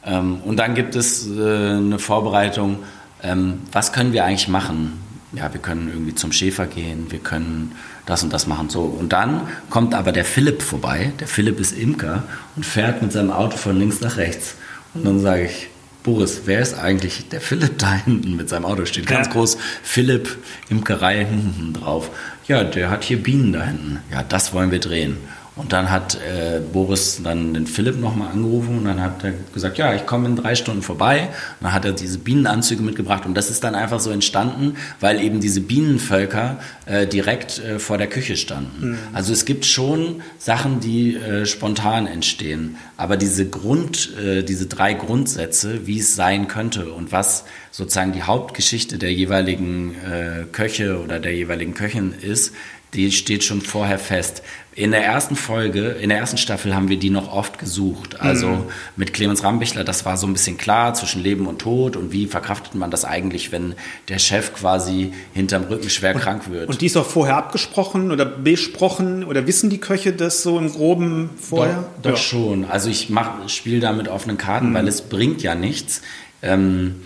Ähm, und dann gibt es äh, eine Vorbereitung, ähm, was können wir eigentlich machen? Ja, wir können irgendwie zum Schäfer gehen, wir können das und das machen. So. Und dann kommt aber der Philipp vorbei. Der Philipp ist Imker und fährt mit seinem Auto von links nach rechts. Und dann sage ich, Boris, wer ist eigentlich der Philipp da hinten mit seinem Auto? Steht ganz Ja. groß Philipp Imkerei hinten drauf. Ja, der hat hier Bienen da hinten. Ja, das wollen wir drehen. Und dann hat äh, Boris dann den Philipp nochmal angerufen und dann hat er gesagt, ja, ich komme in drei Stunden vorbei. Und dann hat er diese Bienenanzüge mitgebracht und das ist dann einfach so entstanden, weil eben diese Bienenvölker äh, direkt äh, vor der Küche standen. Also es gibt schon Sachen, die äh, spontan entstehen, aber diese Grund, äh, diese drei Grundsätze, wie es sein könnte und was sozusagen die Hauptgeschichte der jeweiligen äh, Köche oder der jeweiligen Köchin ist, die steht schon vorher fest. In der ersten Folge, in der ersten Staffel haben wir die noch oft gesucht. Also mit Clemens Rambichler, das war so ein bisschen klar zwischen Leben und Tod und wie verkraftet man das eigentlich, wenn der Chef quasi hinterm Rücken schwer krank wird. Und die ist auch vorher abgesprochen oder besprochen oder wissen die Köche das so im Groben vorher? Doch, doch schon. Also ich spiele da mit offenen Karten, Mhm. weil es bringt ja nichts, ähm,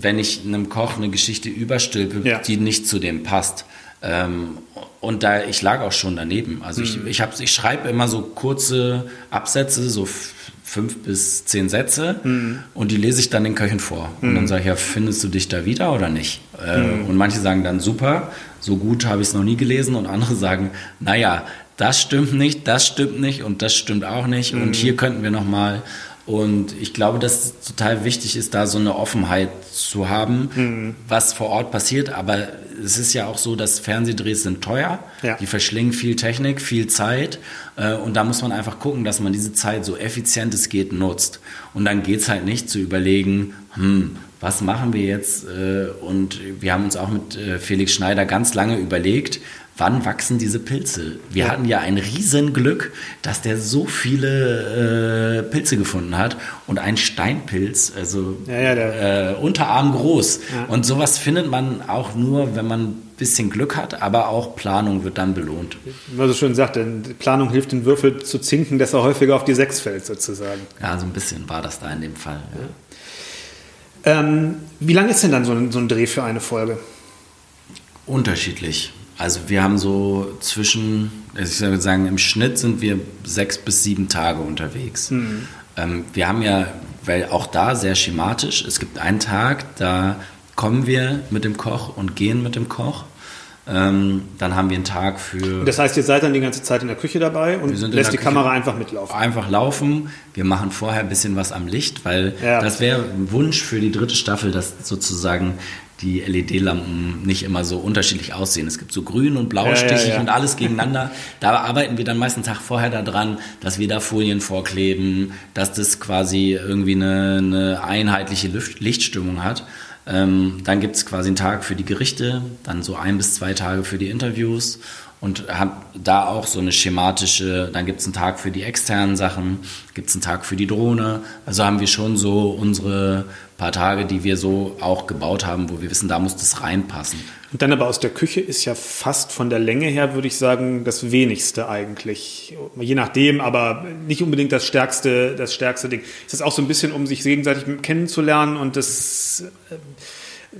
wenn ich einem Koch eine Geschichte überstülpe, Ja. die nicht zu dem passt. Ähm, und da, ich lag auch schon daneben. Also ich, ich, hab, ich schreibe immer so kurze Absätze, so fünf bis zehn Sätze und die lese ich dann den Köchen vor. Und dann sage ich, ja, findest du dich da wieder oder nicht? Äh, und manche sagen dann, super, so gut habe ich es noch nie gelesen. Und andere sagen, naja, das stimmt nicht, das stimmt nicht und das stimmt auch nicht. Und hier könnten wir noch mal und ich glaube, dass es total wichtig ist, da so eine Offenheit zu haben, mhm. was vor Ort passiert. Aber es ist ja auch so, dass Fernsehdrehs sind teuer. Ja. Die verschlingen viel Technik, viel Zeit. Äh, und da muss man einfach gucken, dass man diese Zeit so effizient es geht nutzt. Und dann geht es halt nicht zu überlegen, hm, was machen wir jetzt? Äh, und wir haben uns auch mit äh, Felix Schneider ganz lange überlegt, wann wachsen diese Pilze? Wir ja. hatten ja ein Riesenglück, dass der so viele äh, Pilze gefunden hat und ein Steinpilz, also ja, ja, äh, Unterarm groß. Und sowas findet man auch nur, wenn man ein bisschen Glück hat, aber auch Planung wird dann belohnt. Wie man so schön sagt, Planung hilft den Würfel zu zinken, dass er häufiger auf die Sechs fällt sozusagen. Ja, so ein bisschen war das da in dem Fall. Ähm, wie lange ist denn dann so ein, so ein Dreh für eine Folge? Unterschiedlich. Also wir haben so zwischen, ich würde sagen, im Schnitt sind wir sechs bis sieben Tage unterwegs. Mhm. Ähm, wir haben ja, weil auch da sehr schematisch, es gibt einen Tag, da kommen wir mit dem Koch und gehen mit dem Koch. Ähm, dann haben wir einen Tag für. Das heißt, ihr seid dann die ganze Zeit in der Küche dabei und lässt die Küche Kamera einfach mitlaufen. Einfach laufen. Wir machen vorher ein bisschen was am Licht, weil ja. das wäre ein Wunsch für die dritte Staffel, dass sozusagen die LED-Lampen nicht immer so unterschiedlich aussehen. Es gibt so grün und blaustichig ja, ja, und alles gegeneinander. Da arbeiten wir dann meistens Tag vorher daran, dass wir da Folien vorkleben, dass das quasi irgendwie eine, eine einheitliche Lichtstimmung hat. Ähm, dann gibt es quasi einen Tag für die Gerichte, dann so ein bis zwei Tage für die Interviews und habe da auch so eine schematische, dann gibt es einen Tag für die externen Sachen, gibt es einen Tag für die Drohne. Also haben wir schon so unsere paar Tage, die wir so auch gebaut haben, wo wir wissen, da muss das reinpassen. Und dann aber aus der Küche ist ja fast von der Länge her, würde ich sagen, das wenigste eigentlich. Je nachdem, aber nicht unbedingt das stärkste, das stärkste Ding. Ist das auch so ein bisschen, um sich gegenseitig kennenzulernen und das äh,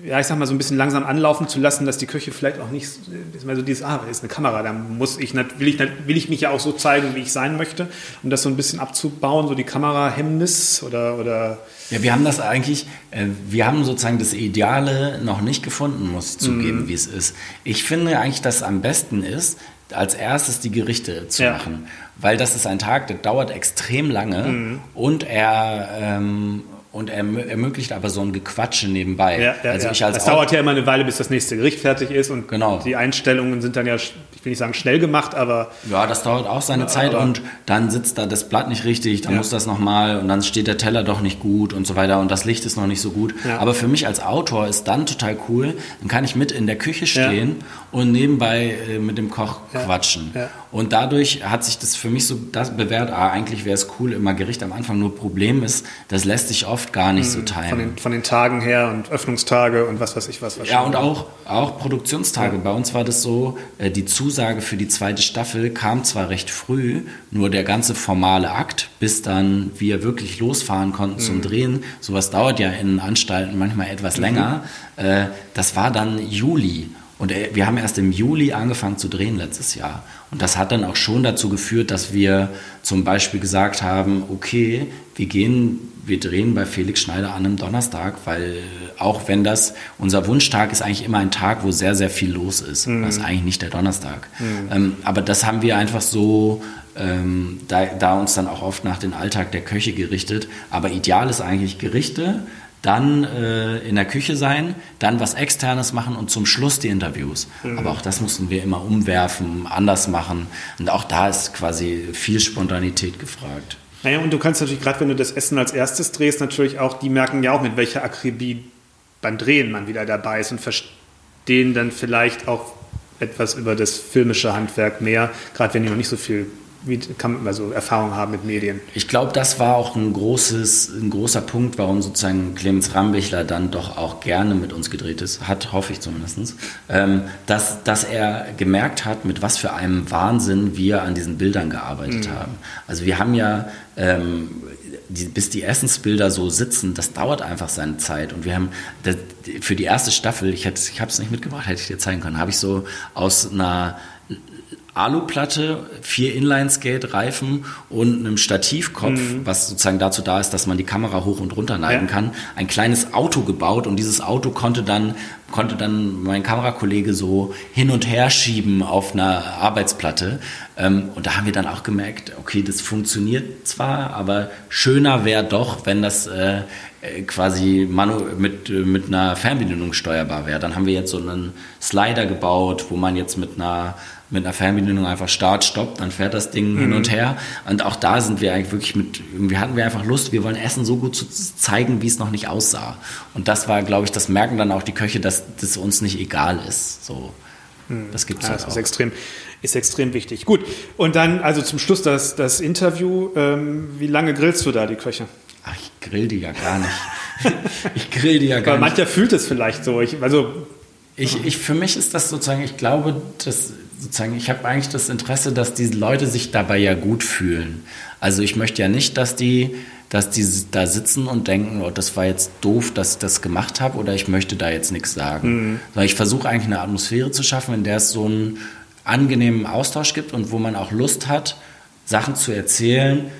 ja, ich sag mal, so ein bisschen langsam anlaufen zu lassen, dass die Küche vielleicht auch nicht, ist mal so dieses, ah, da ist eine Kamera, da muss ich, will ich, will ich mich ja auch so zeigen, wie ich sein möchte, um das so ein bisschen abzubauen, so die Kamerahemmnis oder, oder. Ja, wir haben das eigentlich, äh, wir haben sozusagen das Ideale noch nicht gefunden, muss ich zugeben, mhm. wie es ist. Ich finde eigentlich, dass es am besten ist, als erstes die Gerichte zu ja. machen, weil das ist ein Tag, der dauert extrem lange mhm. und er ähm, und er ermöglicht aber so ein Gequatsche nebenbei. Ja, ja, also ich als es dauert ja immer eine Weile, bis das nächste Gericht fertig ist und genau. die Einstellungen sind dann ja, ich will nicht sagen schnell gemacht, aber... Ja, das dauert auch seine Zeit und dann sitzt da das Blatt nicht richtig, dann ja. muss das nochmal und dann steht der Teller doch nicht gut und so weiter und das Licht ist noch nicht so gut. Ja. Aber für mich als Autor ist dann total cool, dann kann ich mit in der Küche stehen und nebenbei äh, mit dem Koch quatschen. Und dadurch hat sich das für mich so das bewährt, ah, eigentlich wäre es cool, immer Gericht am Anfang, nur Problem ist, das lässt sich oft gar nicht so hm, teilen. Von den, von den Tagen her und Öffnungstage und was weiß ich was. Ja, und auch, auch Produktionstage. Ja. Bei uns war das so, äh, die Zusage für die zweite Staffel kam zwar recht früh, nur der ganze formale Akt, bis dann wir wirklich losfahren konnten mhm. zum. Drehen, sowas dauert ja in Anstalten manchmal etwas mhm. länger, äh, das war dann Juli. Und äh, wir haben erst im Juli angefangen zu drehen letztes Jahr. Und das hat dann auch schon dazu geführt, dass wir zum Beispiel gesagt haben, okay, wir gehen, wir drehen bei Felix Schneider an einem Donnerstag, weil auch wenn das, unser Wunschtag ist eigentlich immer ein Tag, wo sehr, sehr viel los ist. Mhm. Das ist eigentlich nicht der Donnerstag. Mhm. Ähm, aber das haben wir einfach so, ähm, da, da uns dann auch oft nach dem Alltag der Köche gerichtet. Aber ideal ist eigentlich Gerichte, dann äh, in der Küche sein, dann was Externes machen und zum Schluss die Interviews. Mhm. Aber auch das mussten wir immer umwerfen, anders machen. Und auch da ist quasi viel Spontanität gefragt. Naja, und du kannst natürlich, gerade wenn du das Essen als erstes drehst, natürlich auch, die merken ja auch, mit welcher Akribie beim Drehen man wieder dabei ist und verstehen dann vielleicht auch etwas über das filmische Handwerk mehr, gerade wenn die noch nicht so viel wie kann man also Erfahrung haben mit Medien? Ich glaube, das war auch ein, großes, ein großer Punkt, warum sozusagen Clemens Rambichler dann doch auch gerne mit uns gedreht ist, hat, hoffe ich zumindest, ähm, dass, dass er gemerkt hat, mit was für einem Wahnsinn wir an diesen Bildern gearbeitet mhm. haben. Also wir haben ja ähm, die, bis die Essensbilder so sitzen, das dauert einfach seine Zeit. Und wir haben das, für die erste Staffel, ich, ich habe es nicht mitgebracht, hätte ich dir zeigen können, habe ich so aus einer Aluplatte, vier Inline-Skate-Reifen und einem Stativkopf, mhm. was sozusagen dazu da ist, dass man die Kamera hoch und runter neigen ja. kann, ein kleines Auto gebaut und dieses Auto konnte dann konnte dann mein Kamerakollege so hin und her schieben auf einer Arbeitsplatte. Ähm, und da haben wir dann auch gemerkt, okay, das funktioniert zwar, aber schöner wäre doch, wenn das äh, äh, quasi manu mit, mit einer Fernbedienung steuerbar wäre. Dann haben wir jetzt so einen Slider gebaut, wo man jetzt mit einer mit einer Fernbedienung einfach Start, Stopp, dann fährt das Ding mhm. hin und her. Und auch da sind wir eigentlich wirklich mit, irgendwie hatten wir einfach Lust, wir wollen Essen so gut zu zeigen, wie es noch nicht aussah. Und das war, glaube ich, das merken dann auch die Köche, dass das uns nicht egal ist. So, mhm. das gibt es ja, halt das. Ist extrem, ist extrem wichtig. Gut, und dann also zum Schluss das, das Interview. Ähm, wie lange grillst du da die Köche? Ach, ich grill die ja gar nicht. ich grill die ja gar Aber nicht. Mancher fühlt es vielleicht so. Ich, also ich, ich, für mich ist das sozusagen, ich glaube, dass sozusagen, ich habe eigentlich das Interesse, dass diese Leute sich dabei ja gut fühlen. Also ich möchte ja nicht, dass die, dass die da sitzen und denken, oh, das war jetzt doof, dass ich das gemacht habe oder ich möchte da jetzt nichts sagen. Mhm. Sondern ich versuche eigentlich eine Atmosphäre zu schaffen, in der es so einen angenehmen Austausch gibt und wo man auch Lust hat, Sachen zu erzählen,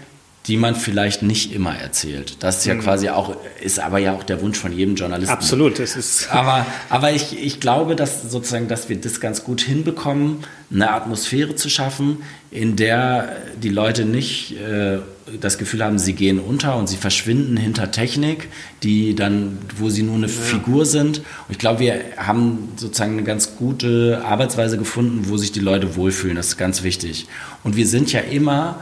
die man vielleicht nicht immer erzählt. Das ist ja mhm. quasi auch, ist aber ja auch der Wunsch von jedem Journalisten. Absolut, das ist. Aber, aber ich, ich glaube, dass sozusagen, dass wir das ganz gut hinbekommen, eine Atmosphäre zu schaffen, in der die Leute nicht äh, das Gefühl haben, sie gehen unter und sie verschwinden hinter Technik, die dann, wo sie nur eine ja. Figur sind. Und ich glaube, wir haben sozusagen eine ganz gute Arbeitsweise gefunden, wo sich die Leute wohlfühlen. Das ist ganz wichtig. Und wir sind ja immer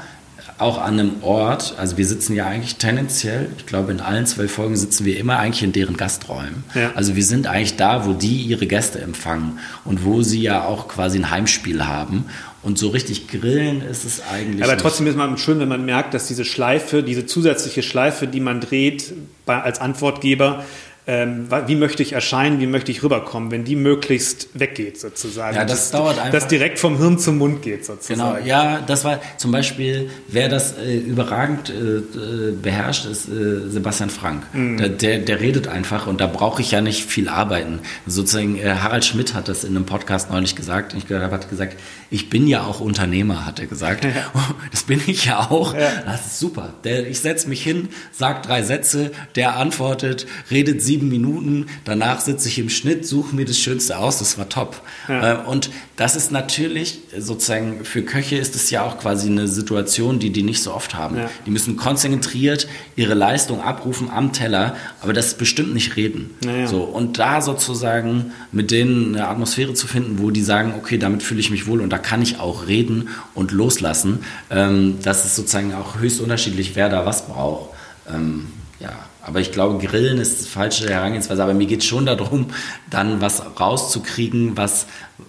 auch an einem Ort, also wir sitzen ja eigentlich tendenziell, ich glaube in allen zwölf Folgen sitzen wir immer eigentlich in deren Gasträumen. Ja. Also wir sind eigentlich da, wo die ihre Gäste empfangen und wo sie ja auch quasi ein Heimspiel haben. Und so richtig grillen ist es eigentlich. Aber trotzdem ist man schön, wenn man merkt, dass diese Schleife, diese zusätzliche Schleife, die man dreht bei, als Antwortgeber, ähm, wie möchte ich erscheinen, wie möchte ich rüberkommen, wenn die möglichst weggeht sozusagen. Ja, das, das dauert einfach. Das direkt vom Hirn zum Mund geht sozusagen. Genau, ja, das war zum Beispiel, wer das äh, überragend äh, beherrscht, ist äh, Sebastian Frank. Mhm. Der, der, der, redet einfach und da brauche ich ja nicht viel arbeiten. Sozusagen, äh, Harald Schmidt hat das in einem Podcast neulich gesagt und ich gehört habe, hat gesagt, ich bin ja auch Unternehmer, hat er gesagt. Ja. Das bin ich ja auch. Ja. Das ist super. Der, ich setze mich hin, sage drei Sätze, der antwortet, redet sieben Minuten, danach sitze ich im Schnitt, suche mir das Schönste aus, das war top. Ja. Äh, und das ist natürlich sozusagen, für Köche ist es ja auch quasi eine Situation, die die nicht so oft haben. Ja. Die müssen konzentriert ihre Leistung abrufen am Teller, aber das ist bestimmt nicht reden. Ja, so, und da sozusagen mit denen eine Atmosphäre zu finden, wo die sagen, okay, damit fühle ich mich wohl und da kann ich auch reden und loslassen. Ähm, das ist sozusagen auch höchst unterschiedlich, wer da was braucht. Ähm, ja, aber ich glaube, Grillen ist die falsche Herangehensweise. Aber mir geht es schon darum, dann was rauszukriegen, was,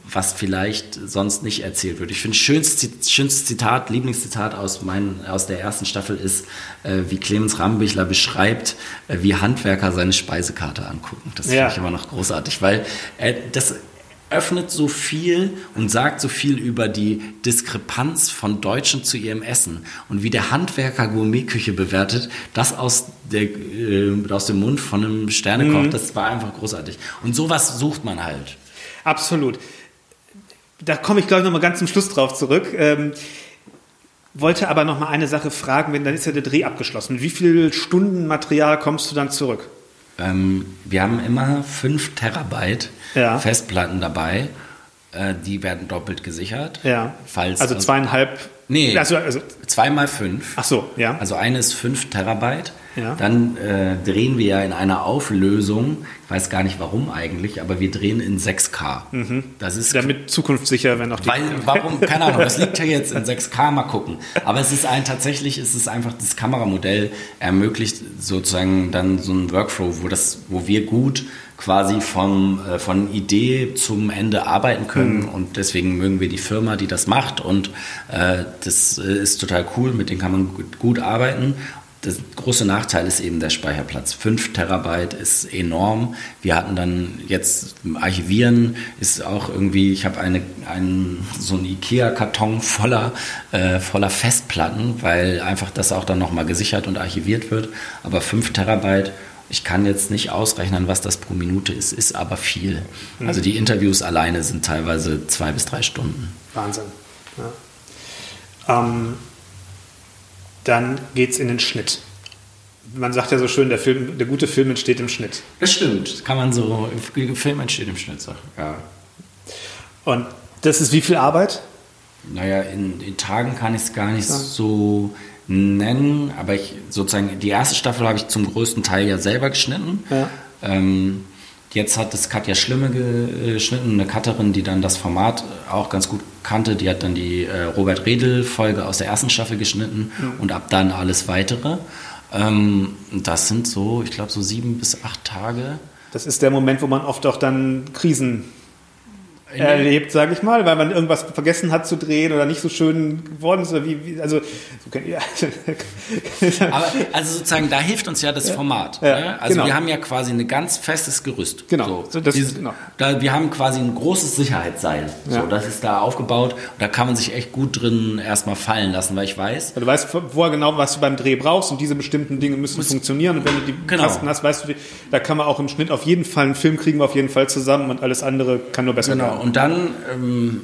was vielleicht sonst nicht erzählt wird. Ich finde, schönstes, schönstes Zitat, Lieblingszitat aus, mein, aus der ersten Staffel ist, äh, wie Clemens Rambichler beschreibt, äh, wie Handwerker seine Speisekarte angucken. Das ja. finde ich immer noch großartig, weil äh, das öffnet so viel und sagt so viel über die Diskrepanz von Deutschen zu ihrem Essen und wie der Handwerker Gourmetküche bewertet, das aus, der, äh, aus dem Mund von einem Sternekoch, mhm. das war einfach großartig. Und sowas sucht man halt. Absolut. Da komme ich, glaube ich, nochmal ganz zum Schluss drauf zurück. Ähm, wollte aber noch mal eine Sache fragen, wenn dann ist ja der Dreh abgeschlossen. Wie viel Stunden Material kommst du dann zurück? Ähm, wir haben immer 5 Terabyte ja. Festplatten dabei. Äh, die werden doppelt gesichert. Ja. Falls, also zweieinhalb. Nee, also, also zweimal fünf. Ach so, ja. Also eine ist 5 Terabyte. Ja. dann äh, drehen wir ja in einer Auflösung, ich weiß gar nicht warum eigentlich, aber wir drehen in 6K. Mhm. Das ist Damit zukunftssicher, wenn auch die. Weil, warum? Keine Ahnung, das liegt ja jetzt in 6K, mal gucken. Aber es ist ein, tatsächlich ist es einfach, das Kameramodell ermöglicht sozusagen dann so ein Workflow, wo, das, wo wir gut quasi vom, äh, von Idee zum Ende arbeiten können. Mhm. Und deswegen mögen wir die Firma, die das macht. Und äh, das äh, ist total cool, mit denen kann man gut, gut arbeiten. Der große Nachteil ist eben der Speicherplatz. 5 Terabyte ist enorm. Wir hatten dann jetzt Archivieren ist auch irgendwie, ich habe eine, einen, so einen Ikea-Karton voller, äh, voller Festplatten, weil einfach das auch dann nochmal gesichert und archiviert wird. Aber 5 Terabyte ich kann jetzt nicht ausrechnen, was das pro Minute ist, ist aber viel. Mhm. Also die Interviews alleine sind teilweise zwei bis drei Stunden. Wahnsinn. Ja. Ähm, dann geht es in den Schnitt. Man sagt ja so schön, der, Film, der gute Film entsteht im Schnitt. Das stimmt, kann man so, Film entsteht im Schnitt sagen. Ja. Und das ist wie viel Arbeit? Naja, in, in Tagen kann ich es gar nicht ja. so nennen, aber ich sozusagen die erste Staffel habe ich zum größten Teil ja selber geschnitten. Ja. Ähm, jetzt hat es Katja Schlimme geschnitten, eine Cutterin, die dann das Format auch ganz gut kannte. Die hat dann die äh, Robert Redel-Folge aus der ersten Staffel geschnitten mhm. und ab dann alles weitere. Ähm, das sind so, ich glaube, so sieben bis acht Tage. Das ist der Moment, wo man oft auch dann Krisen erlebt, sage ich mal, weil man irgendwas vergessen hat zu drehen oder nicht so schön geworden ist. Oder wie, wie also, so ja. Aber also sozusagen, da hilft uns ja das Format. Ja, ne? Also genau. wir haben ja quasi ein ganz festes Gerüst. Genau. So, das Dieses, genau. Da, wir haben quasi ein großes Sicherheitsseil. So, das ist da aufgebaut. Und da kann man sich echt gut drin erstmal fallen lassen, weil ich weiß. du weißt vorher genau, was du beim Dreh brauchst und diese bestimmten Dinge müssen Muss, funktionieren. Und wenn du die genau. Kasten hast, weißt du, da kann man auch im Schnitt auf jeden Fall einen Film kriegen wir auf jeden Fall zusammen und alles andere kann nur besser genau. werden. Und dann ähm,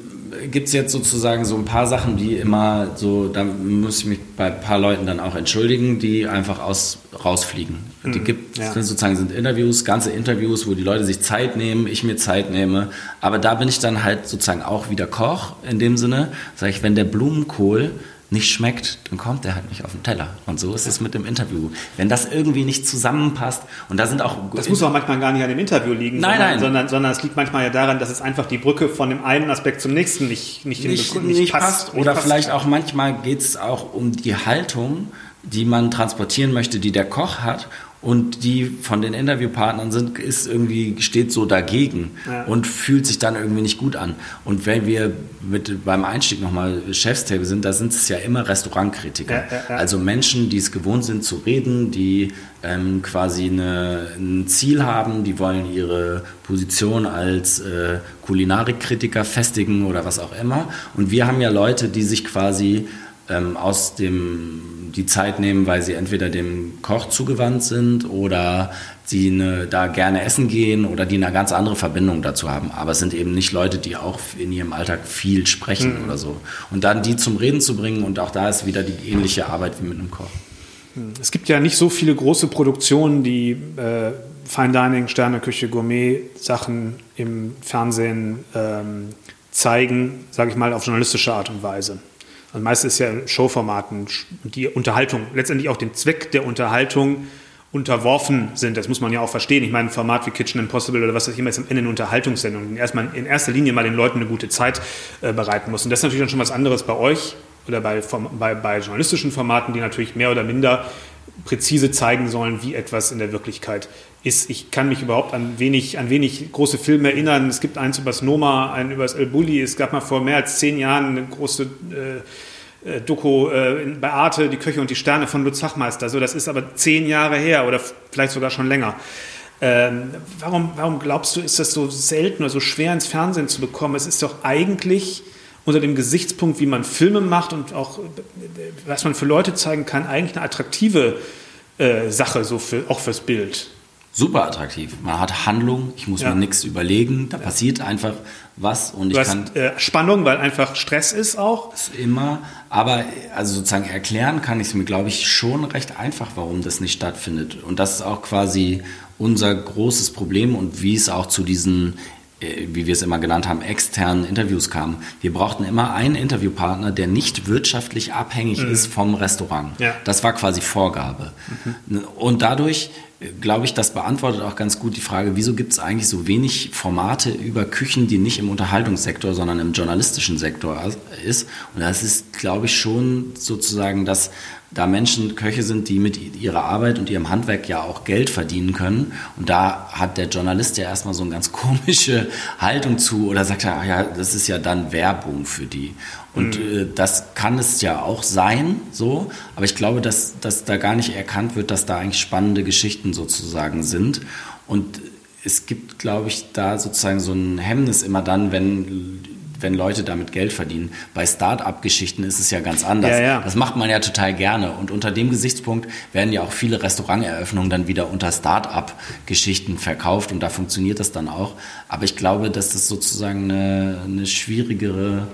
gibt es jetzt sozusagen so ein paar Sachen, die immer so, da muss ich mich bei ein paar Leuten dann auch entschuldigen, die einfach aus, rausfliegen. Mhm, die gibt ja. sozusagen sind Interviews, ganze Interviews, wo die Leute sich Zeit nehmen, ich mir Zeit nehme. Aber da bin ich dann halt sozusagen auch wieder Koch in dem Sinne, sage ich, wenn der Blumenkohl nicht schmeckt, dann kommt er halt nicht auf den Teller. Und so ist es mit dem Interview. Wenn das irgendwie nicht zusammenpasst und da sind auch... Das muss auch manchmal gar nicht an dem Interview liegen, nein, sondern, nein. Sondern, sondern es liegt manchmal ja daran, dass es einfach die Brücke von dem einen Aspekt zum nächsten nicht, nicht, nicht, nicht, nicht passt. Oder nicht vielleicht auch manchmal geht es auch um die Haltung, die man transportieren möchte, die der Koch hat und die von den Interviewpartnern sind, ist irgendwie, steht so dagegen ja. und fühlt sich dann irgendwie nicht gut an. Und wenn wir mit, beim Einstieg nochmal Chefstable sind, da sind es ja immer Restaurantkritiker. Ja, ja, also Menschen, die es gewohnt sind zu reden, die ähm, quasi eine, ein Ziel haben, die wollen ihre Position als äh, Kulinarikkritiker festigen oder was auch immer. Und wir haben ja Leute, die sich quasi ähm, aus dem die Zeit nehmen, weil sie entweder dem Koch zugewandt sind oder sie eine, da gerne essen gehen oder die eine ganz andere Verbindung dazu haben. Aber es sind eben nicht Leute, die auch in ihrem Alltag viel sprechen mhm. oder so. Und dann die zum Reden zu bringen und auch da ist wieder die ähnliche Arbeit wie mit einem Koch. Hm. Es gibt ja nicht so viele große Produktionen, die äh, Fine Dining, Sterneküche, Gourmet-Sachen im Fernsehen ähm, zeigen, sage ich mal, auf journalistische Art und Weise. Also meistens ist ja Showformaten die Unterhaltung, letztendlich auch dem Zweck der Unterhaltung unterworfen sind. Das muss man ja auch verstehen. Ich meine, ein Format wie Kitchen Impossible oder was auch immer ist am Ende eine Unterhaltungssendung. Erstmal in erster Linie mal den Leuten eine gute Zeit äh, bereiten muss. Und das ist natürlich dann schon was anderes bei euch oder bei, bei, bei journalistischen Formaten, die natürlich mehr oder minder präzise zeigen sollen, wie etwas in der Wirklichkeit ist. Ich kann mich überhaupt an wenig, an wenig große Filme erinnern. Es gibt eins über das Noma, einen über das El Bulli. Es gab mal vor mehr als zehn Jahren eine große äh, äh Doku äh, bei Arte, Die Köche und die Sterne von Lutz Hachmeister. So, das ist aber zehn Jahre her oder vielleicht sogar schon länger. Ähm, warum, warum glaubst du, ist das so selten oder so schwer ins Fernsehen zu bekommen? Es ist doch eigentlich unter dem Gesichtspunkt, wie man Filme macht und auch was man für Leute zeigen kann, eigentlich eine attraktive äh, Sache, so für, auch fürs Bild. Super attraktiv. Man hat Handlung, ich muss ja. mir nichts überlegen, da ja. passiert einfach was und du ich kann. äh, Spannung, weil einfach Stress ist auch. Ist immer, aber also sozusagen erklären kann ich es mir, glaube ich, schon recht einfach, warum das nicht stattfindet. Und das ist auch quasi unser großes Problem und wie es auch zu diesen äh, wie wir es immer genannt haben, externen Interviews kamen. Wir brauchten immer einen Interviewpartner, der nicht wirtschaftlich abhängig mhm. ist vom Restaurant. Ja. Das war quasi Vorgabe. Mhm. Und dadurch, glaube ich, das beantwortet auch ganz gut die Frage, wieso gibt es eigentlich so wenig Formate über Küchen, die nicht im Unterhaltungssektor, sondern im journalistischen Sektor ist. Und das ist, glaube ich, schon sozusagen das da Menschen Köche sind, die mit ihrer Arbeit und ihrem Handwerk ja auch Geld verdienen können. Und da hat der Journalist ja erstmal so eine ganz komische Haltung zu oder sagt ja, ja, das ist ja dann Werbung für die. Und mhm. äh, das kann es ja auch sein, so. Aber ich glaube, dass, dass da gar nicht erkannt wird, dass da eigentlich spannende Geschichten sozusagen sind. Und es gibt, glaube ich, da sozusagen so ein Hemmnis immer dann, wenn wenn Leute damit Geld verdienen. Bei Start-up-Geschichten ist es ja ganz anders. Ja, ja. Das macht man ja total gerne. Und unter dem Gesichtspunkt werden ja auch viele Restauranteröffnungen dann wieder unter Start-up-Geschichten verkauft und da funktioniert das dann auch. Aber ich glaube, dass das sozusagen eine, eine schwierigere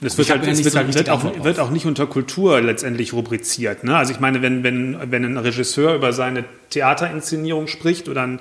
und es wird, halt, es wird, so halt, wird, auch, wird auch nicht unter Kultur letztendlich rubriziert. Ne? Also ich meine, wenn, wenn, wenn ein Regisseur über seine Theaterinszenierung spricht oder ein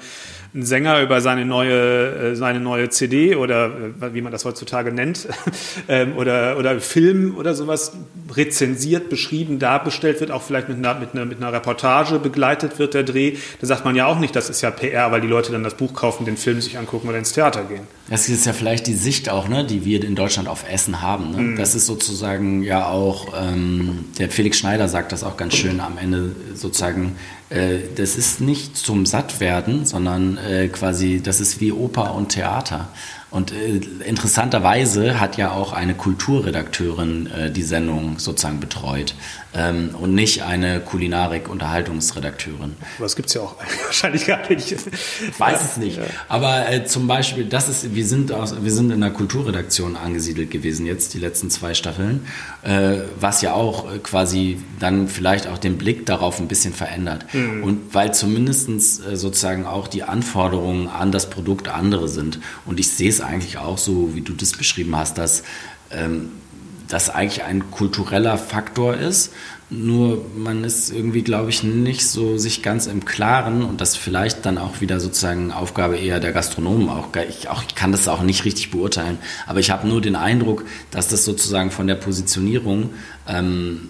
ein Sänger über seine neue, äh, seine neue CD oder äh, wie man das heutzutage nennt, ähm, oder, oder Film oder sowas rezensiert, beschrieben, dargestellt wird, auch vielleicht mit einer, mit, einer, mit einer Reportage begleitet wird, der Dreh, da sagt man ja auch nicht, das ist ja PR, weil die Leute dann das Buch kaufen, den Film sich angucken oder ins Theater gehen. Das ist ja vielleicht die Sicht auch, ne, die wir in Deutschland auf Essen haben. Ne? Mhm. Das ist sozusagen ja auch, ähm, der Felix Schneider sagt das auch ganz schön am Ende sozusagen, äh, das ist nicht zum Sattwerden, sondern äh, quasi, das ist wie Oper und Theater. Und äh, interessanterweise hat ja auch eine Kulturredakteurin äh, die Sendung sozusagen betreut ähm, und nicht eine Kulinarik-Unterhaltungsredakteurin. Was gibt es ja auch wahrscheinlich gar nicht. Ich weiß es nicht. Aber äh, zum Beispiel, das ist, wir sind, aus, wir sind in der Kulturredaktion angesiedelt gewesen, jetzt die letzten zwei Staffeln, äh, was ja auch äh, quasi dann vielleicht auch den Blick darauf ein bisschen verändert. Mhm. Und weil zumindest äh, sozusagen auch die Anforderungen an das Produkt andere sind. Und ich sehe es eigentlich auch so, wie du das beschrieben hast, dass ähm, das eigentlich ein kultureller Faktor ist. Nur man ist irgendwie, glaube ich, nicht so sich ganz im Klaren und das vielleicht dann auch wieder sozusagen Aufgabe eher der Gastronomen. Auch ich, auch, ich kann das auch nicht richtig beurteilen, aber ich habe nur den Eindruck, dass das sozusagen von der Positionierung ähm,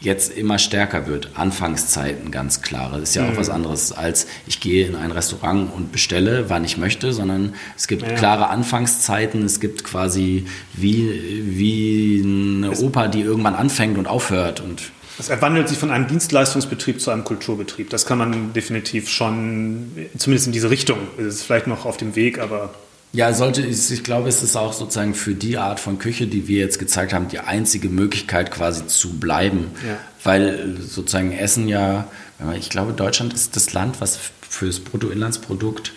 jetzt immer stärker wird. Anfangszeiten ganz klare. Das ist ja mhm. auch was anderes als ich gehe in ein Restaurant und bestelle, wann ich möchte, sondern es gibt ja. klare Anfangszeiten. Es gibt quasi wie, wie eine es Oper, die irgendwann anfängt und aufhört und es wandelt sich von einem Dienstleistungsbetrieb zu einem Kulturbetrieb. Das kann man definitiv schon, zumindest in diese Richtung. Es ist vielleicht noch auf dem Weg, aber ja, sollte ich glaube, es ist auch sozusagen für die Art von Küche, die wir jetzt gezeigt haben, die einzige Möglichkeit quasi zu bleiben. Ja. Weil sozusagen Essen ja, ich glaube, Deutschland ist das Land, was für das Bruttoinlandsprodukt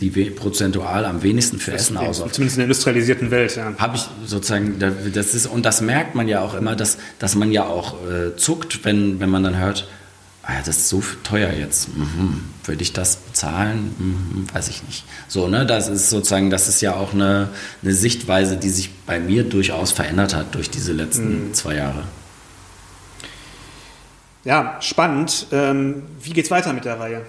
die prozentual am wenigsten für das Essen ausmacht. Zumindest in der industrialisierten Welt, ja. Habe ich sozusagen, das ist, und das merkt man ja auch immer, dass, dass man ja auch äh, zuckt, wenn, wenn man dann hört, ah ja, das ist so teuer jetzt. Mhm. Würde ich das bezahlen? Mhm. Weiß ich nicht. So, ne, das ist sozusagen, das ist ja auch eine, eine Sichtweise, die sich bei mir durchaus verändert hat durch diese letzten mhm. zwei Jahre. Ja, spannend. Ähm, wie geht's weiter mit der Reihe?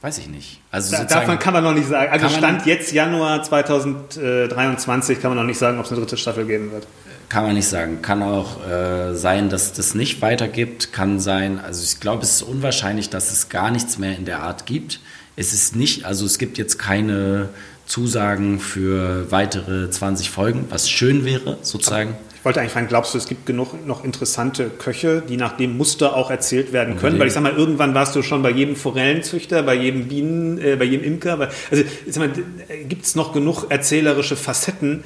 Weiß ich nicht. Also da, davon kann man noch nicht sagen. Also Stand jetzt Januar 2023 kann man noch nicht sagen, ob es eine dritte Staffel geben wird. Kann man nicht sagen. Kann auch äh, sein, dass das nicht weitergibt. Kann sein, also ich glaube, es ist unwahrscheinlich, dass es gar nichts mehr in der Art gibt. Es ist nicht, also es gibt jetzt keine Zusagen für weitere 20 Folgen, was schön wäre, sozusagen. Ich wollte eigentlich fragen, glaubst du, es gibt genug noch interessante Köche, die nach dem Muster auch erzählt werden können? Weil ich sag mal, irgendwann warst du schon bei jedem Forellenzüchter, bei jedem Bienen, äh, bei jedem Imker. Bei, also gibt es noch genug erzählerische Facetten,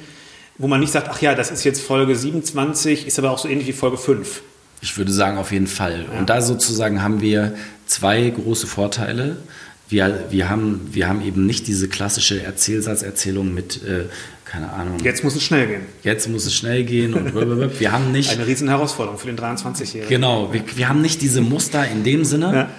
wo man nicht sagt, ach ja, das ist jetzt Folge 27, ist aber auch so ähnlich wie Folge 5. Ich würde sagen, auf jeden Fall. Ja. Und da sozusagen haben wir zwei große Vorteile. Wir, wir, haben, wir haben eben nicht diese klassische Erzählsatzerzählung mit, äh, keine Ahnung. Jetzt muss es schnell gehen. Jetzt muss es schnell gehen und wir haben nicht. Eine riesen Herausforderung für den 23-Jährigen. Genau, wir, wir haben nicht diese Muster in dem Sinne. Ja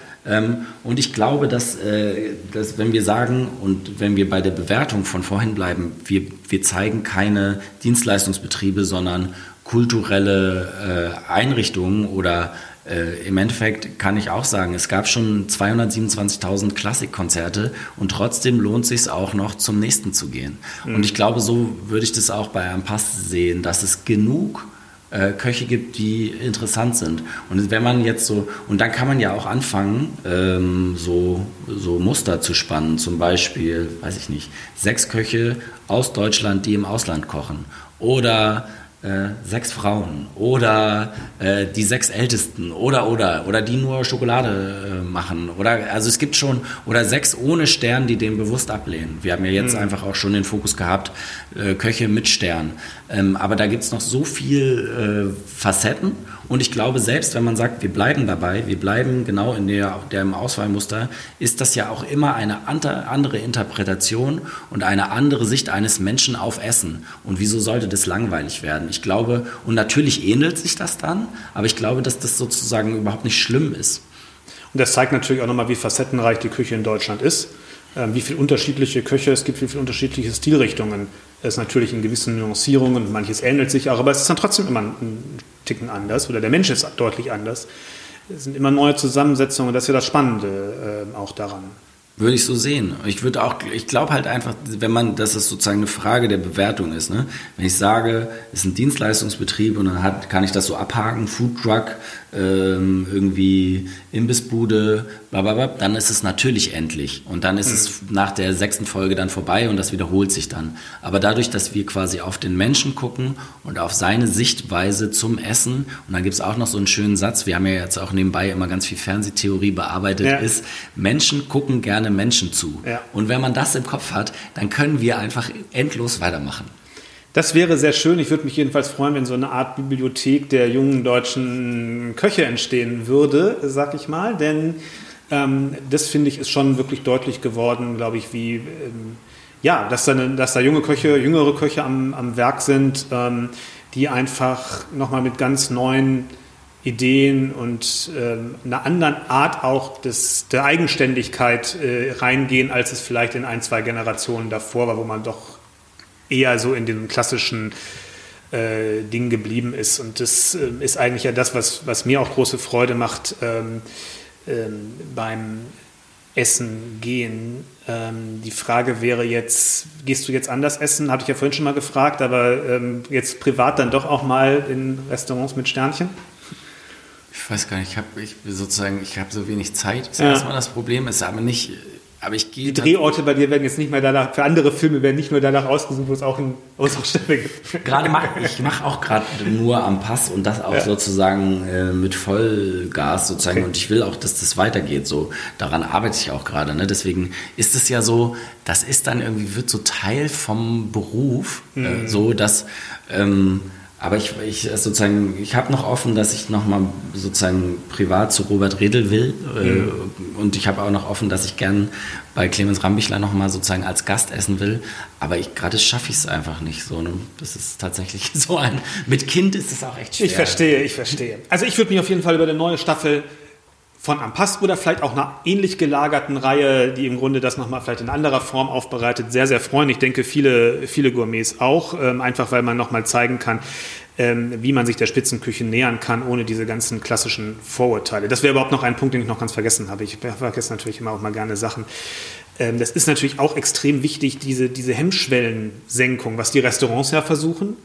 und ich glaube, dass, äh, dass wenn wir sagen und wenn wir bei der Bewertung von vorhin bleiben, wir, wir zeigen keine Dienstleistungsbetriebe, sondern kulturelle äh, Einrichtungen oder äh, im Endeffekt kann ich auch sagen, es gab schon 227.000 Klassikkonzerte und trotzdem lohnt sich auch noch zum nächsten zu gehen. Mhm. Und ich glaube, so würde ich das auch bei Ampass sehen, dass es genug äh, Köche gibt, die interessant sind. Und wenn man jetzt so, und dann kann man ja auch anfangen, ähm, so, so Muster zu spannen. Zum Beispiel, weiß ich nicht, sechs Köche aus Deutschland, die im Ausland kochen. Oder äh, sechs Frauen oder äh, die sechs Ältesten oder oder oder die nur Schokolade äh, machen oder also es gibt schon oder sechs ohne Stern, die den bewusst ablehnen. Wir haben ja jetzt mhm. einfach auch schon den Fokus gehabt, äh, Köche mit Stern. Ähm, aber da gibt es noch so viel äh, Facetten und ich glaube, selbst wenn man sagt, wir bleiben dabei, wir bleiben genau in der, dem Auswahlmuster, ist das ja auch immer eine andere Interpretation und eine andere Sicht eines Menschen auf Essen. Und wieso sollte das langweilig werden? Ich glaube, und natürlich ähnelt sich das dann, aber ich glaube, dass das sozusagen überhaupt nicht schlimm ist. Und das zeigt natürlich auch nochmal, wie facettenreich die Küche in Deutschland ist, wie viele unterschiedliche Köche es gibt, wie viele unterschiedliche Stilrichtungen es natürlich in gewissen Nuancierungen, manches ähnelt sich auch, aber es ist dann trotzdem immer ein Ticken anders oder der Mensch ist deutlich anders. Es sind immer neue Zusammensetzungen, das ist ja das Spannende äh, auch daran. Würde ich so sehen. Ich würde auch, ich glaube halt einfach, wenn man, dass es sozusagen eine Frage der Bewertung ist. Ne? Wenn ich sage, es ist ein Dienstleistungsbetrieb und dann hat, kann ich das so abhaken, Food Truck, ähm, irgendwie Imbissbude, blablabla, dann ist es natürlich endlich. Und dann ist mhm. es nach der sechsten Folge dann vorbei und das wiederholt sich dann. Aber dadurch, dass wir quasi auf den Menschen gucken und auf seine Sichtweise zum Essen, und dann gibt es auch noch so einen schönen Satz, wir haben ja jetzt auch nebenbei immer ganz viel Fernsehtheorie bearbeitet, ja. ist, Menschen gucken gerne Menschen zu. Ja. Und wenn man das im Kopf hat, dann können wir einfach endlos weitermachen. Das wäre sehr schön. Ich würde mich jedenfalls freuen, wenn so eine Art Bibliothek der jungen deutschen Köche entstehen würde, sag ich mal. Denn ähm, das finde ich ist schon wirklich deutlich geworden, glaube ich, wie ähm, ja, dass da, dass da junge Köche, jüngere Köche am, am Werk sind, ähm, die einfach nochmal mit ganz neuen Ideen und ähm, einer anderen Art auch des, der Eigenständigkeit äh, reingehen, als es vielleicht in ein, zwei Generationen davor war, wo man doch eher so in den klassischen äh, Dingen geblieben ist. Und das äh, ist eigentlich ja das, was, was mir auch große Freude macht ähm, ähm, beim Essen gehen. Ähm, die Frage wäre jetzt, gehst du jetzt anders essen? Habe ich ja vorhin schon mal gefragt, aber ähm, jetzt privat dann doch auch mal in Restaurants mit Sternchen? Ich weiß gar nicht, ich habe ich sozusagen, ich habe so wenig Zeit. Das ist ja. erstmal das Problem, ist aber nicht aber ich gehe. Die Drehorte bei dir werden jetzt nicht mehr danach, für andere Filme werden nicht nur danach ausgesucht, wo es auch eine Ausstellung gibt. Gerade mach, ich mache auch gerade nur am Pass und das auch ja. sozusagen äh, mit Vollgas sozusagen. Okay. Und ich will auch, dass das weitergeht. So, daran arbeite ich auch gerade. Ne? Deswegen ist es ja so, das ist dann irgendwie, wird so Teil vom Beruf, äh, mhm. äh, so dass. Ähm, aber ich, ich sozusagen, ich habe noch offen, dass ich noch mal sozusagen privat zu Robert Redel will. Äh, mhm. und ich habe auch noch offen, dass ich gern bei Clemens Rambichler noch mal sozusagen als Gast essen will. Aber ich gerade schaffe ich es einfach nicht so. Ne? Das ist tatsächlich so ein. Mit Kind ist es auch echt schwer. Ich verstehe, ich verstehe. Also ich würde mich auf jeden Fall über eine neue Staffel von Ampass oder vielleicht auch einer ähnlich gelagerten Reihe, die im Grunde das nochmal vielleicht in anderer Form aufbereitet, sehr, sehr freuen. Ich denke, viele, viele Gourmets auch, ähm, einfach weil man nochmal zeigen kann, ähm, wie man sich der Spitzenküche nähern kann, ohne diese ganzen klassischen Vorurteile. Das wäre überhaupt noch ein Punkt, den ich noch ganz vergessen habe. Ich vergesse natürlich immer auch mal gerne Sachen. Ähm, das ist natürlich auch extrem wichtig, diese, diese Hemmschwellensenkung, was die Restaurants ja versuchen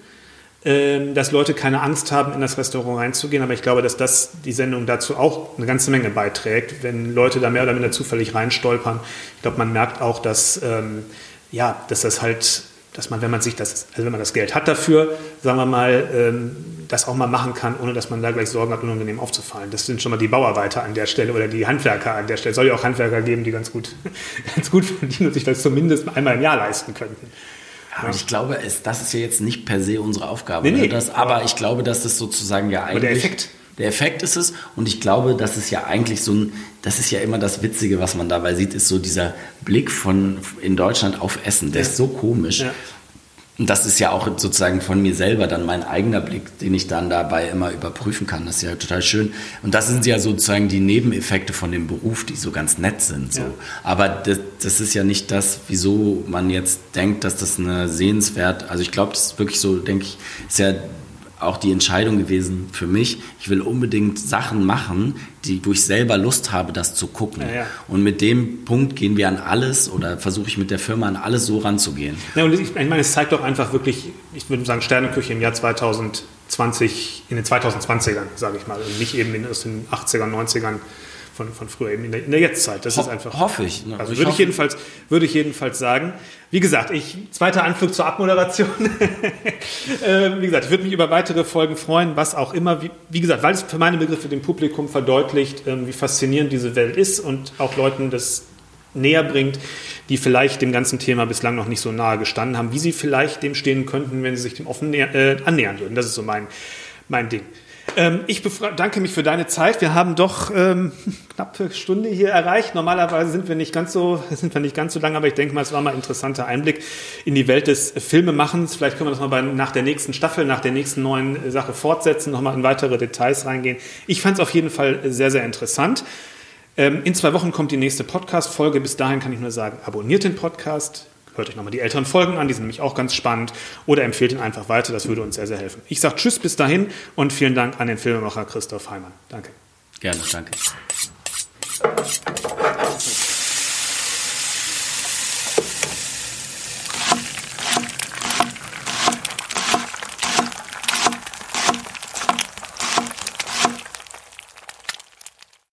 dass Leute keine Angst haben, in das Restaurant reinzugehen. Aber ich glaube, dass das die Sendung dazu auch eine ganze Menge beiträgt, wenn Leute da mehr oder minder zufällig reinstolpern. Ich glaube, man merkt auch, dass, ähm, ja, dass das halt, dass man, wenn man sich das, also wenn man das Geld hat dafür, sagen wir mal, ähm, das auch mal machen kann, ohne dass man da gleich Sorgen hat, unangenehm aufzufallen. Das sind schon mal die Bauarbeiter an der Stelle oder die Handwerker an der Stelle. Es soll ja auch Handwerker geben, die ganz gut, ganz gut verdienen und sich das zumindest einmal im Jahr leisten könnten. Aber ja. ich glaube, es, das ist ja jetzt nicht per se unsere Aufgabe. Nee, nee, das, aber ich glaube, dass das sozusagen ja eigentlich. der Effekt. Der Effekt ist es. Und ich glaube, dass es ja eigentlich so ein, das ist ja immer das Witzige, was man dabei sieht, ist so dieser Blick von in Deutschland auf Essen. Der ja. ist so komisch. Ja. Und das ist ja auch sozusagen von mir selber dann mein eigener Blick, den ich dann dabei immer überprüfen kann. Das ist ja total schön. Und das sind ja sozusagen die Nebeneffekte von dem Beruf, die so ganz nett sind. So. Ja. Aber das, das, ist ja nicht das, wieso man jetzt denkt, dass das eine sehenswert, also ich glaube, das ist wirklich so, denke ich, ist ja auch die Entscheidung gewesen für mich, ich will unbedingt Sachen machen, die, wo ich selber Lust habe, das zu gucken. Ja, ja. Und mit dem Punkt gehen wir an alles oder versuche ich mit der Firma an alles so ranzugehen. Ja, und ich, ich meine, es zeigt doch einfach wirklich, ich würde sagen, Sterneküche im Jahr 2020, in den 2020ern, sage ich mal, und nicht eben in den 80ern, 90ern von, von früher, eben in der, in der Jetztzeit. Das Ho ist einfach. Hoffe ich. Ne? Also, würde, ich jedenfalls, würde ich jedenfalls sagen. Wie gesagt, ich, zweiter Anflug zur Abmoderation. äh, wie gesagt, ich würde mich über weitere Folgen freuen, was auch immer. Wie, wie gesagt, weil es für meine Begriffe dem Publikum verdeutlicht, ähm, wie faszinierend diese Welt ist und auch Leuten das näher bringt, die vielleicht dem ganzen Thema bislang noch nicht so nahe gestanden haben, wie sie vielleicht dem stehen könnten, wenn sie sich dem offen äh, annähern würden. Das ist so mein, mein Ding. Ähm, ich bedanke mich für deine Zeit. Wir haben doch ähm, knappe Stunde hier erreicht. Normalerweise sind wir nicht ganz so, sind wir nicht ganz so lang, aber ich denke mal, es war mal ein interessanter Einblick in die Welt des Filmemachens. Vielleicht können wir das mal bei, nach der nächsten Staffel, nach der nächsten neuen Sache fortsetzen, nochmal in weitere Details reingehen. Ich fand es auf jeden Fall sehr, sehr interessant. Ähm, in zwei Wochen kommt die nächste Podcast-Folge. Bis dahin kann ich nur sagen, abonniert den Podcast, hört euch nochmal die älteren Folgen an, die sind nämlich auch ganz spannend, oder empfehlt ihn einfach weiter, das würde uns sehr, sehr helfen. Ich sage Tschüss bis dahin und vielen Dank an den Filmemacher Christoph Heimann. Danke. Gerne, danke.